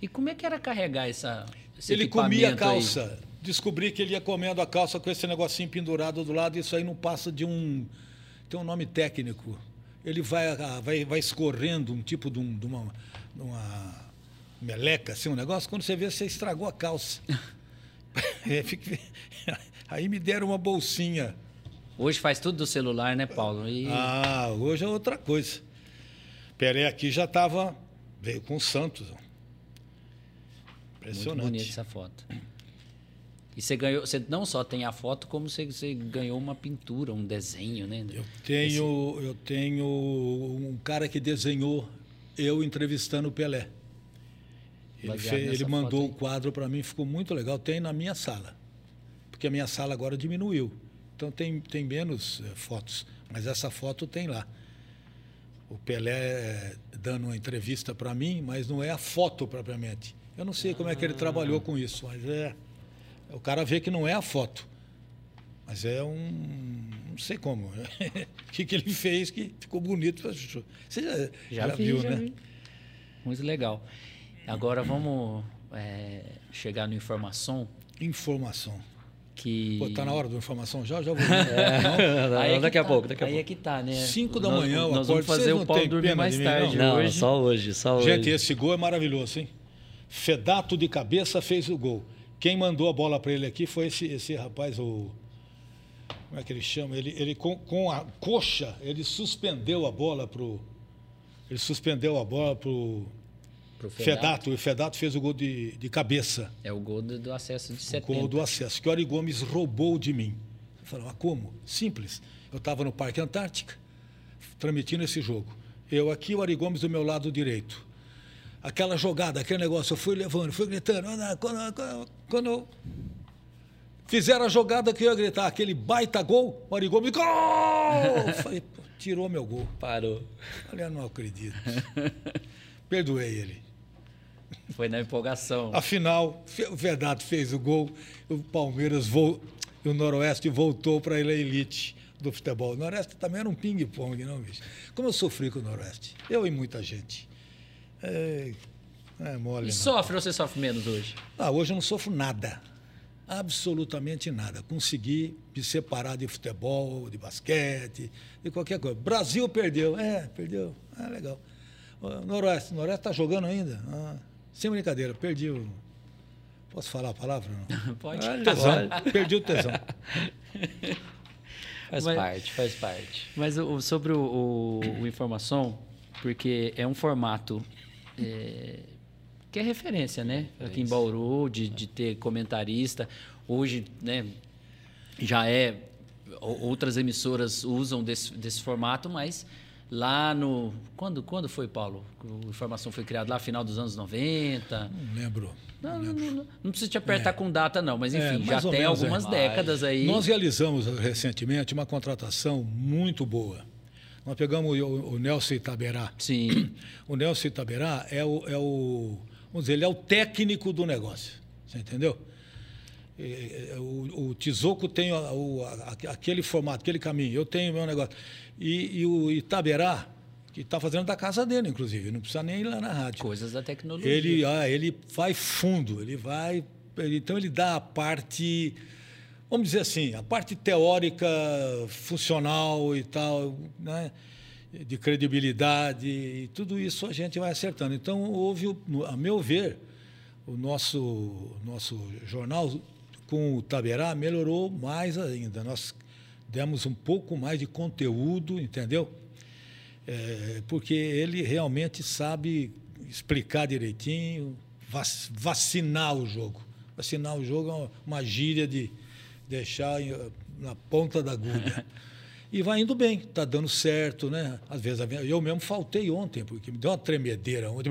E como é que era carregar essa, esse Ele comia a equipamento aí? calça. Descobri que ele ia comendo a calça com esse negocinho pendurado do lado. Isso aí não passa de um. Tem um nome técnico. Ele vai, ah, vai, vai escorrendo um tipo de, um- de uma, de uma meleca, assim, um negócio. Quando você vê, você estragou a calça. É, Aí me deram uma bolsinha. Hoje faz tudo do celular, né, Paulo? E Ah, hoje é outra coisa. Pelé aqui já estava. Veio com o Santos. ó. muito Impressionante. bonita essa foto. E você ganhou, você não só tem a foto, como você, você ganhou uma pintura, um desenho, né? Eu tenho, eu tenho um cara que desenhou eu entrevistando o Pelé. Ele, fez- ele mandou o quadro para mim, ficou muito legal. Tem na minha sala, porque a minha sala agora diminuiu. Então tem, tem menos eh, fotos, mas essa foto tem lá. O Pelé eh, dando uma entrevista para mim, mas não é a foto propriamente. Eu não sei como é que ele trabalhou com isso, mas é. O cara vê que não é a foto. Mas é um. Não sei como. O que, que ele fez que ficou bonito. Você já, Já, vi, viu, já né? vi. Muito legal. Agora vamos é, chegar no informação Informação. que. Pô, tá na hora da informação já? Já vou. Não, Aí é daqui a tá, pouco, daqui a aí pouco. é que tá, né? Cinco da Nós- manhã, eu Nós acordo. vamos fazer Vocês o Paulo dormir mais tarde Não, hoje. só hoje, só hoje. Gente, esse gol é maravilhoso, hein? Fedato de cabeça fez o gol. Quem mandou a bola para ele aqui foi esse, esse rapaz, o. Como é que ele chama? Ele, ele com, com a coxa, ele suspendeu a bola pro. Ele suspendeu a bola pro Pro Fedato. E o Fedato fez o gol de, de cabeça. É o gol do, do acesso de O 70. gol do acesso, que o Ari Gomes roubou de mim. Eu falei, mas como? Simples. Eu estava no Parque Antártica, transmitindo esse jogo. Eu aqui, o Ari Gomes do meu lado direito. Aquela jogada, aquele negócio, eu fui levando, fui gritando. "Ah, Quando, quando, quando fizeram a jogada que eu ia gritar, aquele baita gol, o Ari Gomes, gol! Eu falei, tirou meu gol. Parou. Eu Falei, eu não acredito. Perdoei ele. Foi na empolgação. Afinal, o Verdade fez o gol, o Palmeiras vol... o Noroeste voltou para a elite do futebol. O Noroeste também era um ping-pong, não, bicho? Como eu sofri com o Noroeste. Eu e muita gente. É, é mole, E não. sofre ou você sofre menos hoje? Ah, hoje eu não sofro nada. Absolutamente nada. Consegui me separar de futebol, de basquete, de qualquer coisa. Brasil perdeu. É, perdeu. Ah, legal. Ó, Noroeste, o Noroeste está jogando ainda? Ah, sem brincadeira, perdi o. Posso falar a palavra? Não? Pode. Ah, tesão. Perdi o tesão. Faz Mas- parte, faz parte. Mas o- sobre o, o- o informação, porque é um formato é, que é referência, né? Aqui em Bauru, de, de ter comentarista. Hoje, né, já é. Outras emissoras usam desse, desse formato, mas lá no. Quando, quando foi, Paulo? A informação foi criada lá, final dos anos 90. Não lembro. Não, não, não, não- não precisa te apertar com data, não, mas enfim, É, já tem menos, é. algumas décadas aí. Nós realizamos recentemente uma contratação muito boa. Nós pegamos o, o Nelson Itaberá. Sim. O Nelson Itaberá é o, é o. Vamos dizer, ele é o técnico do negócio. Você entendeu? É, é, O, o Tizoco tem o- o- a- aquele formato, aquele caminho. Eu tenho o meu negócio. E, e o Itaberá, que está fazendo da casa dele, inclusive, não precisa nem ir lá na rádio. Coisas da tecnologia. Ele, ah, ele vai fundo, ele vai. ele- então ele dá a parte, vamos dizer assim, a parte teórica, funcional e tal, né? de credibilidade, e tudo isso a gente vai acertando. Então houve, a meu ver, o nosso, nosso jornal com o Taberá melhorou mais ainda. Nós demos um pouco mais de conteúdo, entendeu? É, porque ele realmente sabe explicar direitinho, vac- vacinar o jogo. Vacinar o jogo é uma- gíria de deixar na ponta da agulha. E vai indo bem, está dando certo, né? Às vezes eu mesmo faltei ontem, porque me deu uma tremedeira ontem.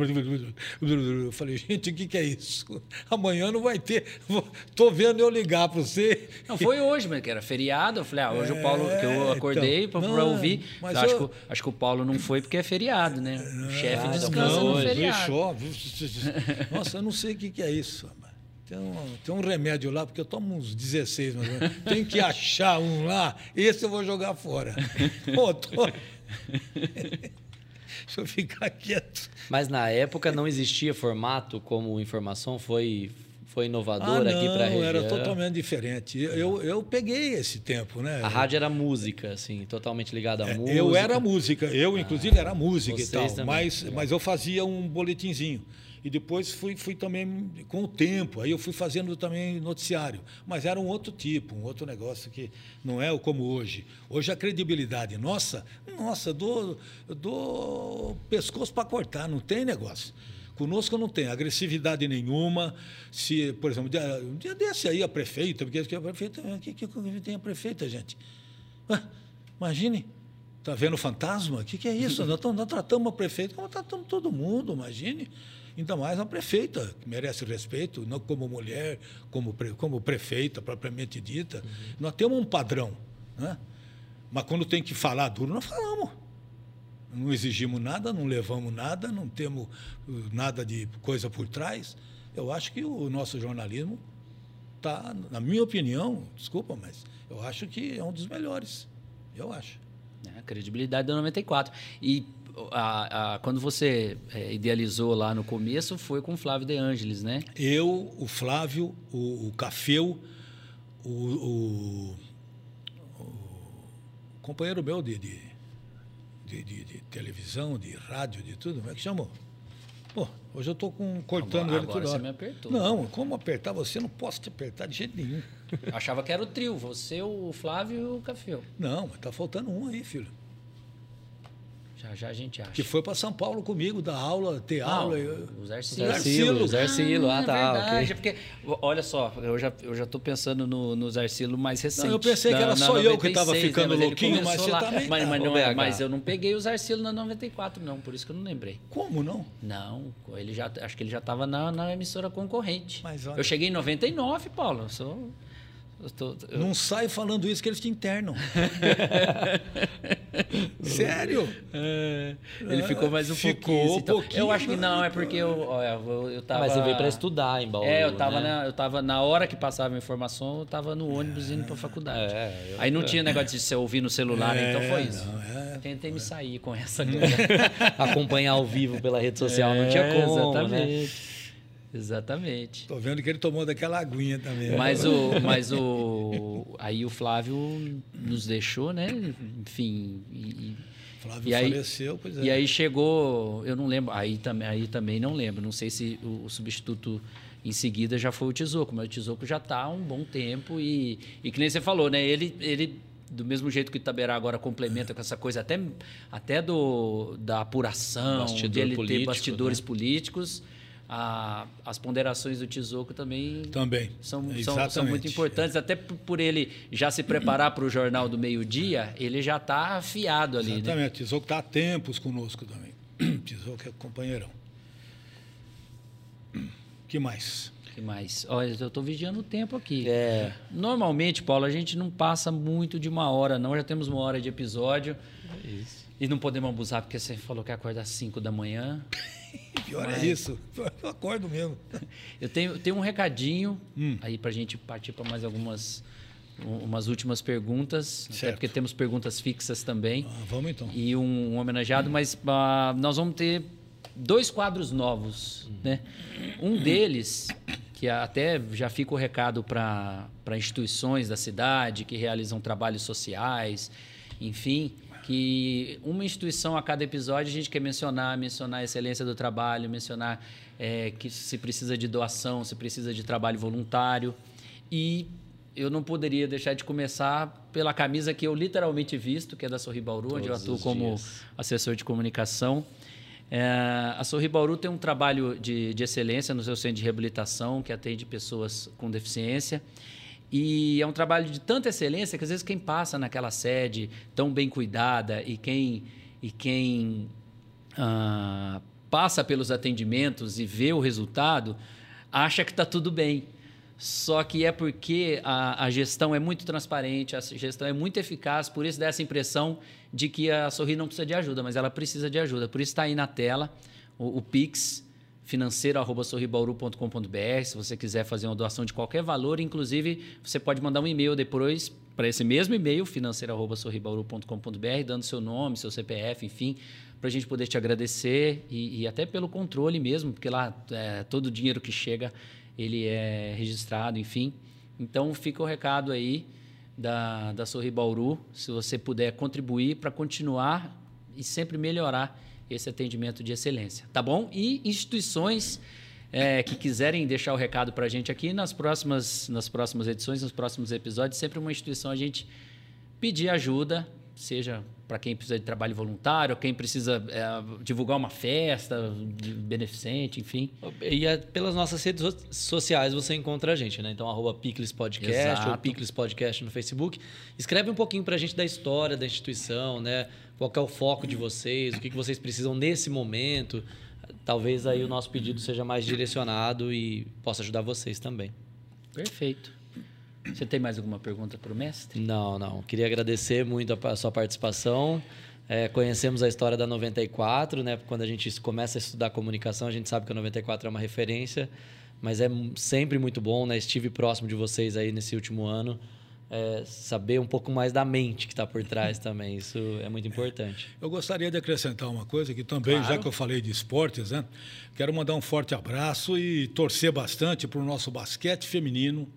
Eu falei, gente, o que, que é isso? Amanhã não vai ter. Estou vendo eu ligar para você. Não, foi hoje, mas que era feriado. Eu falei, ah, hoje o Paulo, que eu É, acordei então, para ouvir. mas acho, eu- que, o- acho que o Paulo não foi porque é feriado, né? O chefe Ah, descansa não, no feriado. ó, Nossa, eu não sei o que, que é isso. Tem um, tem um remédio lá, porque eu tomo uns 16, mas tenho que achar um lá, esse eu vou jogar fora. Pô, tô... Deixa eu ficar quieto. Mas na época não existia formato como informação, foi, foi inovador ah, aqui para a não, região. era totalmente diferente. Eu, eu, peguei esse tempo, né? A rádio era música, assim, totalmente ligada à É, música. Eu era música, eu inclusive era música e tal, também, mas, mas eu fazia um boletinzinho. E depois fui, fui também com o tempo, aí eu fui fazendo também noticiário. Mas era um outro tipo, um outro negócio que não é como hoje. Hoje a credibilidade nossa, nossa, dou, dou pescoço para cortar, não tem negócio. Conosco não tem agressividade nenhuma. Se, por exemplo, um dia desse aí a prefeita, porque a prefeita, o que, que tem a prefeita, gente? Ué, imagine, está vendo fantasma? O que, que é isso? Nós, nós tratamos a prefeita como tratamos todo mundo, imagine. Ainda mais a prefeita, que merece respeito, não como mulher, como, pre- como prefeita, propriamente dita. Nós temos um padrão. Né? Mas quando tem que falar duro, nós falamos. Não exigimos nada, não levamos nada, não temos uh, nada de coisa por trás. Eu acho que o nosso jornalismo está, na minha opinião, desculpa, mas eu acho que é um dos melhores. Eu acho. É, a credibilidade da 94. E a, a, quando você é, idealizou lá no começo, foi com o Flávio De Angelis, né? Eu, o Flávio, o, o Cafeu, o, o, o companheiro meu de, de, de, de, televisão, de rádio, de tudo, como é que chamou? Pô, hoje eu estou cortando Agora- ele agora toda você hora. me apertou. Não, como apertar você? Não posso te apertar de jeito nenhum. Achava que era o trio, você, o Flávio e o Cafeu. Não, mas tá faltando um aí, filho. Já já a gente acha. Que foi para São Paulo comigo, dar aula, ter Não, aula. eu- o Zarcilo. Zarcilo. Zarcilo, Zarcilo. Ah, tá, é verdade, ok. porque, olha só, eu já, eu já tô pensando no, no Zarcilo mais recente. eu pensei que era só eu que tava ficando ele louquinho, mas você lá. também Mas, tá. mas, não é- mas eu não peguei o Zarcilo na 94, não, por isso que eu não lembrei. Como não? Não, ele já, acho que ele já estava na, na emissora concorrente. Mas olha- Eu cheguei em 99, Paulo. Eu sou. Tô, eu- Não sai falando isso que eles te internam. Sério? É, ele ficou mais um Ficou pouquinho. um então, pouquinho, eu acho que não, né? é porque eu, olha, eu, eu tava. Mas você veio para estudar em Bauru, É, eu tava, né? na, eu tava na hora que passava a informação, eu tava no ônibus indo pra faculdade. É, eu- Aí não tinha negócio de você ouvir no celular, É, então foi isso. não, é. Tentei me sair com essa Acompanhar ao vivo pela rede social não tinha como, né? Exatamente. Tô vendo que ele tomou daquela aguinha também. Mas o, mas o. Aí o Flávio nos deixou, né? Enfim. E, e- Flávio e aí- faleceu, pois é. E aí chegou, eu não lembro, aí, também aí também não lembro, não sei se o, o substituto em seguida já foi o Tizoco, mas o Tizoco já está há um bom tempo e, e que nem você falou, né? Ele, ele do mesmo jeito que o Itaberá agora complementa com essa coisa até, até do, da apuração, Bastidor de ele ter bastidores né? políticos, a- as ponderações do Tizoco também Também. são, são, são muito importantes, até por ele já se preparar para o Jornal do Meio-Dia, ele já está afiado ali, né? Exatamente. Tizoco está há tempos conosco também. Tizoco é companheirão. que mais? que mais? Olha, eu estou vigiando o tempo aqui. É. Normalmente, Paulo, a gente não passa muito de uma hora, não. Já temos uma hora de episódio. Isso. E não podemos abusar, porque você falou que acorda às 5 da manhã. Pior Mas- é isso. Eu acordo mesmo. Eu tenho, tenho um recadinho Hum. aí para a gente partir para mais algumas um- umas últimas perguntas. Até Certo. porque temos perguntas fixas também. Ah, vamos então. e um, um homenageado, mas ah, nós vamos ter dois quadros novos, né? Um deles, que até já fica o recado para instituições da cidade que realizam trabalhos sociais, enfim, que uma instituição a cada episódio a gente quer mencionar, mencionar a excelência do trabalho, mencionar eh, que se precisa de doação, se precisa de trabalho voluntário e eu não poderia deixar de começar pela camisa que eu literalmente visto, que é da Sorri Bauru, onde eu Todos atuo como dias. assessor de comunicação. É, a Sorri Bauru tem um trabalho de, de excelência no seu centro de reabilitação, que atende pessoas com deficiência. E é um trabalho de tanta excelência que às vezes quem passa naquela sede tão bem cuidada e quem, e quem ah, passa pelos atendimentos e vê o resultado, acha que está tudo bem. Só que é porque a, a gestão é muito transparente, a gestão é muito eficaz, por isso dá essa impressão de que a Sorri não precisa de ajuda, mas ela precisa de ajuda. Por isso está aí na tela o, o Pix financeiro@sorribauru.com.br, se você quiser fazer uma doação de qualquer valor, inclusive você pode mandar um e-mail depois para esse mesmo e-mail financeiro@sorribauru.com.br, dando seu nome, seu CPF, enfim, para a gente poder te agradecer e, e até pelo controle mesmo, porque lá é, todo o dinheiro que chega ele é registrado, enfim. Então fica o recado aí da, da Sorri Bauru, se você puder contribuir para continuar e sempre melhorar esse atendimento de excelência, tá bom? E instituições é, que quiserem deixar o recado para a gente aqui nas próximas, nas próximas edições, nos próximos episódios, sempre uma instituição a gente pedir ajuda, seja para quem precisa de trabalho voluntário, quem precisa é, divulgar uma festa de beneficente, enfim. E é, pelas nossas redes so- sociais você encontra a gente, né? Então, arroba Picles Podcast ou Exato. Picles Podcast no Facebook. Escreve um pouquinho pra gente da história da instituição, né? Qual é o foco de vocês, o que, que vocês precisam nesse momento. Talvez aí o nosso pedido seja mais direcionado e possa ajudar vocês também. Perfeito. Você tem mais alguma pergunta para o mestre? Não, não. Queria agradecer muito a, sua participação. É, conhecemos a história da 94, né? Quando a gente começa a estudar comunicação, a gente sabe que a 94 é uma referência, mas é sempre muito bom, né? Estive próximo de vocês aí nesse último ano. É, saber um pouco mais da mente que está por trás também. Isso é muito importante. Eu gostaria de acrescentar uma coisa que também, Claro. já que eu falei de esportes, né? Quero mandar um forte abraço e torcer bastante para o nosso basquete feminino,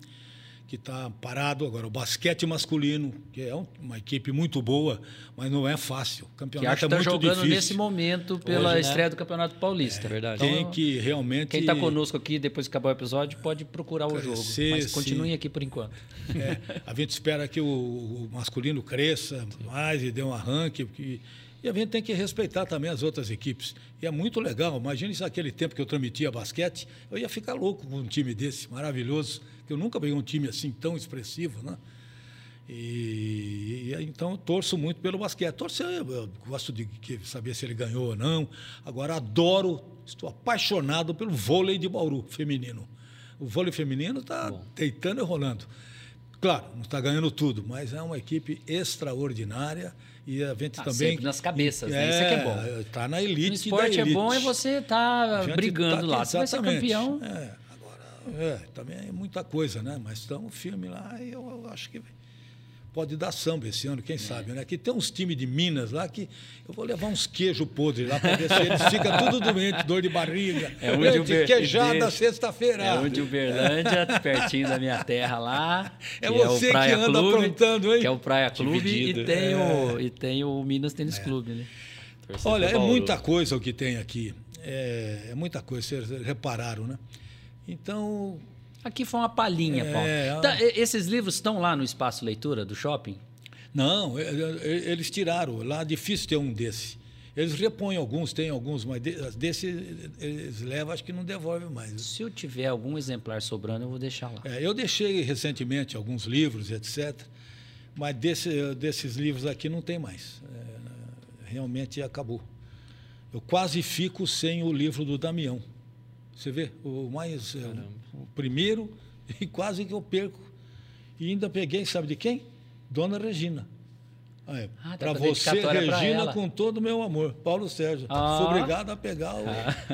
que está parado agora. O basquete masculino, que é um- uma equipe muito boa, mas não é fácil. O campeonato acho que é está muito jogando difícil. nesse momento pela Hoje, né? estreia do Campeonato Paulista. É verdade. Tem Então, que realmente. Quem está conosco aqui, depois que acabar o episódio, pode procurar o Cara, jogo. sim, mas sim. continuem aqui por enquanto. É, a gente espera que o, o masculino cresça mais e dê um arranque. porque- e a gente tem que respeitar também as outras equipes. E é muito legal. Imagine se aquele tempo que eu transmitia basquete, eu ia ficar louco com um time desse, maravilhoso. Que eu nunca vi um time assim tão expressivo, né? E, e, então eu torço muito pelo basquete. Torcer, eu, eu gosto de saber se ele ganhou ou não. Agora adoro, estou apaixonado pelo vôlei de Bauru feminino. O vôlei feminino está deitando e rolando. Claro, não está ganhando tudo, mas é uma equipe extraordinária e a gente Ah, também sempre nas cabeças, né? Isso é que é bom. Está na elite No esporte é elite. bom é você gente brigando tá- lá. Você vai ser exatamente. campeão. É, agora, é, também é muita coisa, né? Mas estamos firme lá e eu, eu acho que pode dar samba esse ano, É. quem sabe, né? Que tem uns times de Minas lá que eu vou levar uns queijos podres lá para ver se eles ficam tudo doente, dor de barriga. É onde o Gente, Ber- queijada sexta-feira. É onde Uberlândia, pertinho da minha terra lá. É você o Praia que anda Clube, aprontando, hein? Que é o Praia Clube Dividido. e tem, o, e tem o Minas Tênis Clube, né? Olha, é muita coisa o que tem aqui. É, é muita coisa, vocês repararam, né? Então, Aqui foi uma palhinha, É, Paulo. é. Tá, esses livros estão lá no espaço leitura do shopping? não, eles tiraram. Lá é difícil ter um desse. Eles repõem alguns, tem alguns, mas de- desse eles levam, acho que não devolve mais. Se eu tiver algum exemplar sobrando, eu vou deixar lá. É, eu deixei recentemente alguns livros, etc. Mas desse, desses livros aqui não tem mais. É, realmente acabou. Eu quase fico sem o livro do Damião. Você vê? O mais. é, o, o primeiro, e quase que eu perco. E ainda peguei, sabe de quem? Dona Regina. Ah, tá para a você, Regina, com todo o meu amor. Paulo Sérgio. Ah. Fui obrigado a pegar o.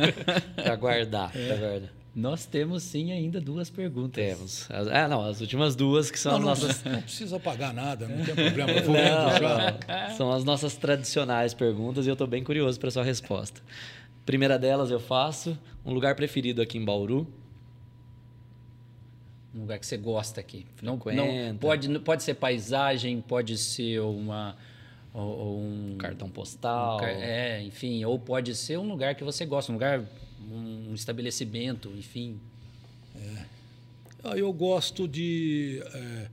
Para guardar, É. pra guardar. Nós temos sim ainda duas perguntas. Temos. Ah, não, as últimas duas que são Não, as não, nossas. não precisa pagar nada, não tem problema. Eu vou Não, lendo já. não. São as nossas tradicionais perguntas e eu estou bem curioso para sua resposta. Primeira delas eu faço. Um lugar preferido aqui em Bauru? Um lugar que você gosta aqui. Não, não, pode, pode ser paisagem, pode ser uma. ou- ou um Cartão postal? um é, enfim, ou pode ser um lugar que você gosta, um lugar, um estabelecimento, enfim. Ah, Eu gosto de é,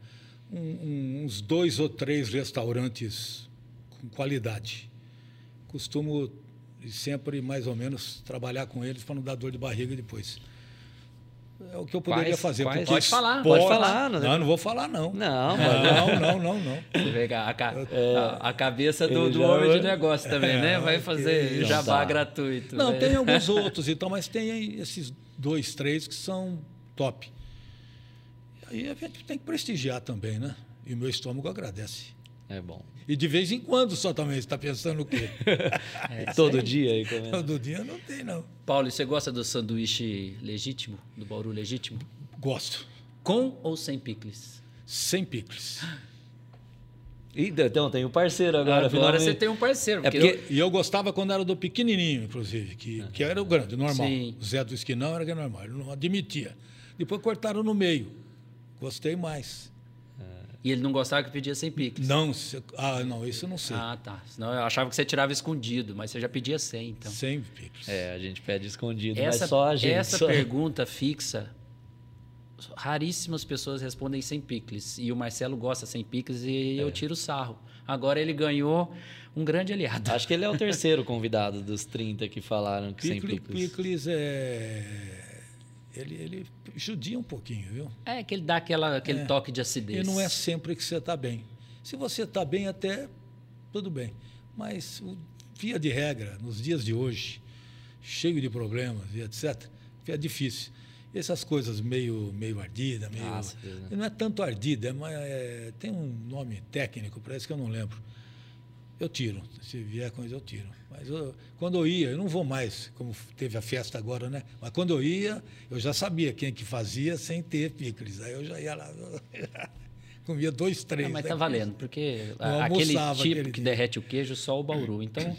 um- uns dois ou três restaurantes com qualidade. Costumo sempre, mais ou menos, trabalhar com eles para não dar dor de barriga depois. É o que eu poderia Quais- fazer. quais? Pode falar, pode falar, não Não, tem- não vou falar, não. Não, Não, não, não, não. A, ca- a- a cabeça do, do já- homem de negócio também, né? Vai fazer jabá Tá. gratuito. Não, né? tem alguns outros, então, mas tem esses dois, três que são top. E aí a gente tem que prestigiar também, né? E o meu estômago agradece. É bom. E de vez em quando só também, você está pensando o quê? É, Todo dia aí comendo. Todo dia não tem, não. Paulo, e você gosta do sanduíche legítimo, do Bauru legítimo? Gosto. Com ou sem picles? Sem picles. Ih, Então, tem o parceiro agora. Agora finalmente. você tem um parceiro. É porque porque- E eu gostava quando era do pequenininho, inclusive, que, que era o grande, normal. Sim. O Zé do Esquinão era normal, ele não admitia. Depois cortaram no meio. Gostei mais. E ele não gostava que pedia sem picles. Não, se- ah, não, isso eu não sei. Ah, tá. Senão eu achava que você tirava escondido, mas você já pedia sem, então. Sem picles. É, a gente pede escondido, Essa, mas só a gente. essa só- pergunta fixa, raríssimas pessoas respondem sem picles. E o Marcelo gosta sem picles e É. eu tiro sarro. Agora ele ganhou um grande aliado. Acho que ele é o terceiro convidado dos 30 que falaram que sem Picle- picles. Picles é. Ele, ele judia um pouquinho, viu? É que ele dá aquela, aquele É. toque de acidez. E não é sempre que você está bem. Se você está bem, até tudo bem. Mas, o- via de regra, nos dias de hoje, cheio de problemas e etc., é difícil. Essas coisas meio, meio ardida, meio. Ah, certeza. não é tanto ardida, é, mais- é- tem um nome técnico, parece que eu não lembro. Eu tiro. Se vier com isso, eu tiro. Mas eu- quando eu ia, eu não vou mais, como teve a festa agora, né? Mas quando eu ia, eu já sabia quem que fazia sem ter picles. Aí eu já ia lá. Comia dois, três. Ah, mas né? tá valendo, porque Não a- aquele tipo aquele que dia. derrete o queijo, só o Bauru. Então,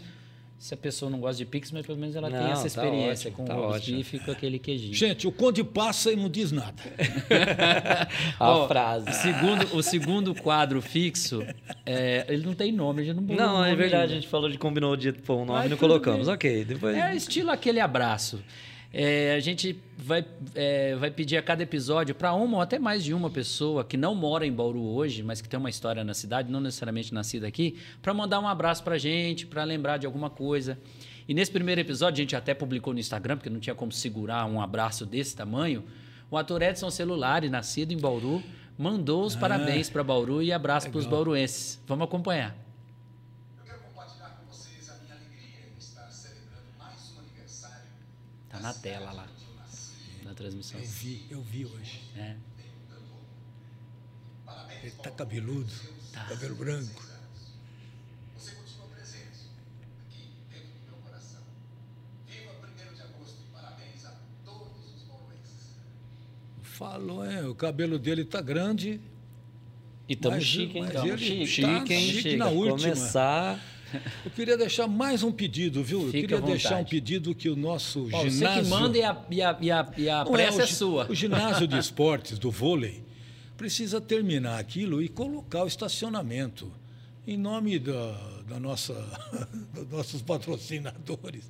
se a pessoa não gosta de pix, mas pelo menos ela tem Não, essa tá experiência ótimo, com tá o ótimo. bife e com aquele queijinho. Gente, o conde passa e não diz nada. A Ó, frase. O segundo, o segundo quadro fixo, é, ele não tem nome, a gente não Não, é nome verdade, a ainda. gente falou de combinou de pôr um nome Mas e não colocamos. bem. Ok, depois. É estilo aquele abraço. É, a gente vai, é, vai pedir a cada episódio para uma ou até mais de uma pessoa que não mora em Bauru hoje, mas que tem uma história na cidade, não necessariamente nascida aqui, para mandar um abraço para a gente, para lembrar de alguma coisa. E nesse primeiro episódio, a gente até publicou no Instagram, porque não tinha como segurar um abraço desse tamanho. O ator Edson Celulari, nascido em Bauru, mandou os parabéns para Bauru e abraço para os bauruenses. Vamos acompanhar. Eu quero compartilhar com vocês a minha alegria em estar celebrando mais um aniversário. Tá na tela lá, na transmissão. Eu vi, eu vi hoje. É. Ele tá cabeludo, cabelo branco. Você continua presente aqui dentro do meu coração. Viva 1 de agosto e parabéns a todos os bauruenses. Falou, é, o cabelo dele tá grande. E tamo Mas- chique, hein? mas Tamo ele chique, tá chique, hein? chique na última. Começar. Eu queria deixar mais um pedido, viu? Eu queria deixar um pedido que o nosso ginásio... Você que manda e a, e a, e a, e a Não, pressa é, gi- sua. O ginásio de esportes do vôlei precisa terminar aquilo e colocar o estacionamento em nome da, da nossa, dos nossos patrocinadores.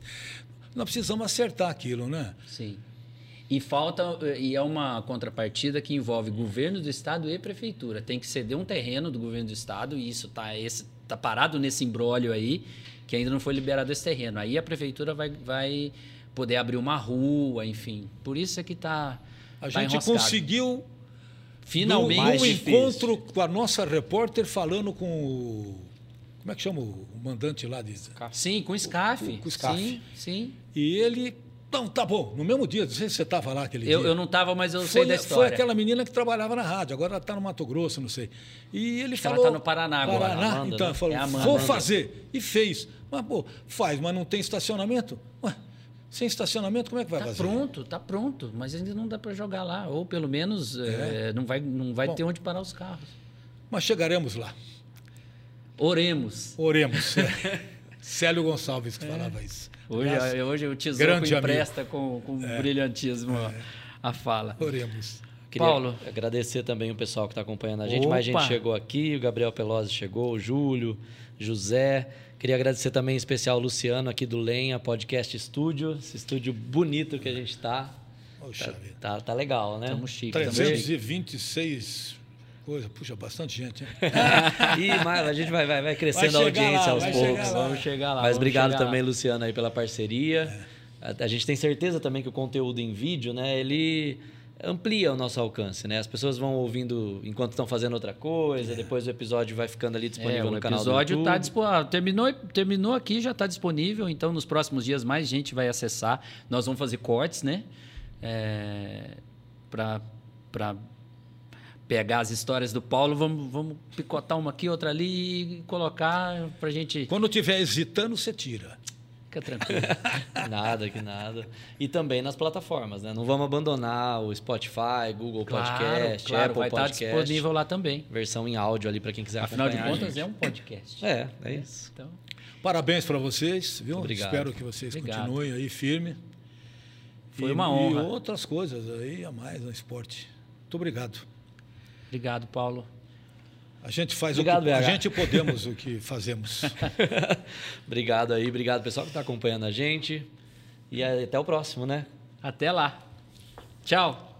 Nós precisamos acertar aquilo, né? Sim. E falta, e é uma contrapartida que envolve governo do estado e prefeitura. Tem que ceder um terreno do governo do estado, e isso está tá parado nesse embrólio aí, que ainda não foi liberado esse terreno. Aí a prefeitura vai, vai poder abrir uma rua, enfim. Por isso é que está. A gente conseguiu Finalmente. difícil. encontro com a nossa repórter falando com o. Como é que chama o mandante lá de. Sim, com o SCAF. Com- com o SCAF. Sim, sim. E ele. Não, tá bom. No mesmo dia, não sei se você estava lá aquele Eu, dia. eu não estava, mas eu sei Foi, da foi história. aquela menina que trabalhava na rádio, agora ela está no Mato Grosso, não sei. E ele Acho que ela falou. tá no Paraná agora, Paraná, Amanda, então, né? falou: É Amanda. vou Amanda. fazer. E fez. Mas, pô, faz, mas não tem estacionamento? Ué, sem estacionamento, como é que vai Tá fazer? pronto, tá pronto, mas ainda não dá para jogar lá, ou pelo menos eh, não vai, não vai Bom. ter onde parar os carros. Mas chegaremos lá. Oremos. Oremos. Célio Gonçalves que falava isso. Hoje, Aliás, hoje o tesouro empresta com, com brilhantismo a fala. Oremos. Queria Paulo. agradecer também o pessoal que está acompanhando a gente. Mais Opa. gente chegou aqui, o Gabriel Pelosi chegou, o Júlio, José. Queria agradecer também em especial o Luciano aqui do Lenha Podcast Estúdio, esse estúdio bonito que a gente está. Poxa vida. Tá, tá legal, né? Estamos chiques. 326 coisa. Puxa, bastante gente, hein? E mais, a gente vai, vai, vai crescendo Vai a audiência lá, aos poucos. chegar. Vamos chegar lá. Mas obrigado também, lá. Luciano, aí pela parceria. A, a gente tem certeza também que o conteúdo em vídeo, né, ele amplia o nosso alcance, né? As pessoas vão ouvindo enquanto estão fazendo outra coisa, depois o episódio vai ficando ali disponível É, o no canal do episódio YouTube. tá disponível. Terminou, terminou aqui, já está disponível. Então, nos próximos dias, mais gente vai acessar. Nós vamos fazer cortes, né? É, para pegar as histórias do Paulo, vamos, vamos picotar uma aqui, outra ali e colocar para gente. Quando estiver hesitando, você tira. Fica tranquilo. Nada, que nada. E também nas plataformas, né? Não vamos abandonar o Spotify, Google Podcast, claro, Apple vai estar Podcast. disponível lá também. Versão em áudio ali para quem quiser Afinal de contas, é um podcast. É, é isso. Então, Parabéns para vocês, viu? Obrigado. Espero que vocês Obrigado. continuem aí firme. Foi E- uma honra. E outras coisas aí a mais no esporte. Muito obrigado. Obrigado, Paulo. A gente faz Obrigado, o que, a BH. gente podemos o que fazemos. obrigado aí, obrigado pessoal que está acompanhando a gente. E até o próximo, né? Até lá. Tchau.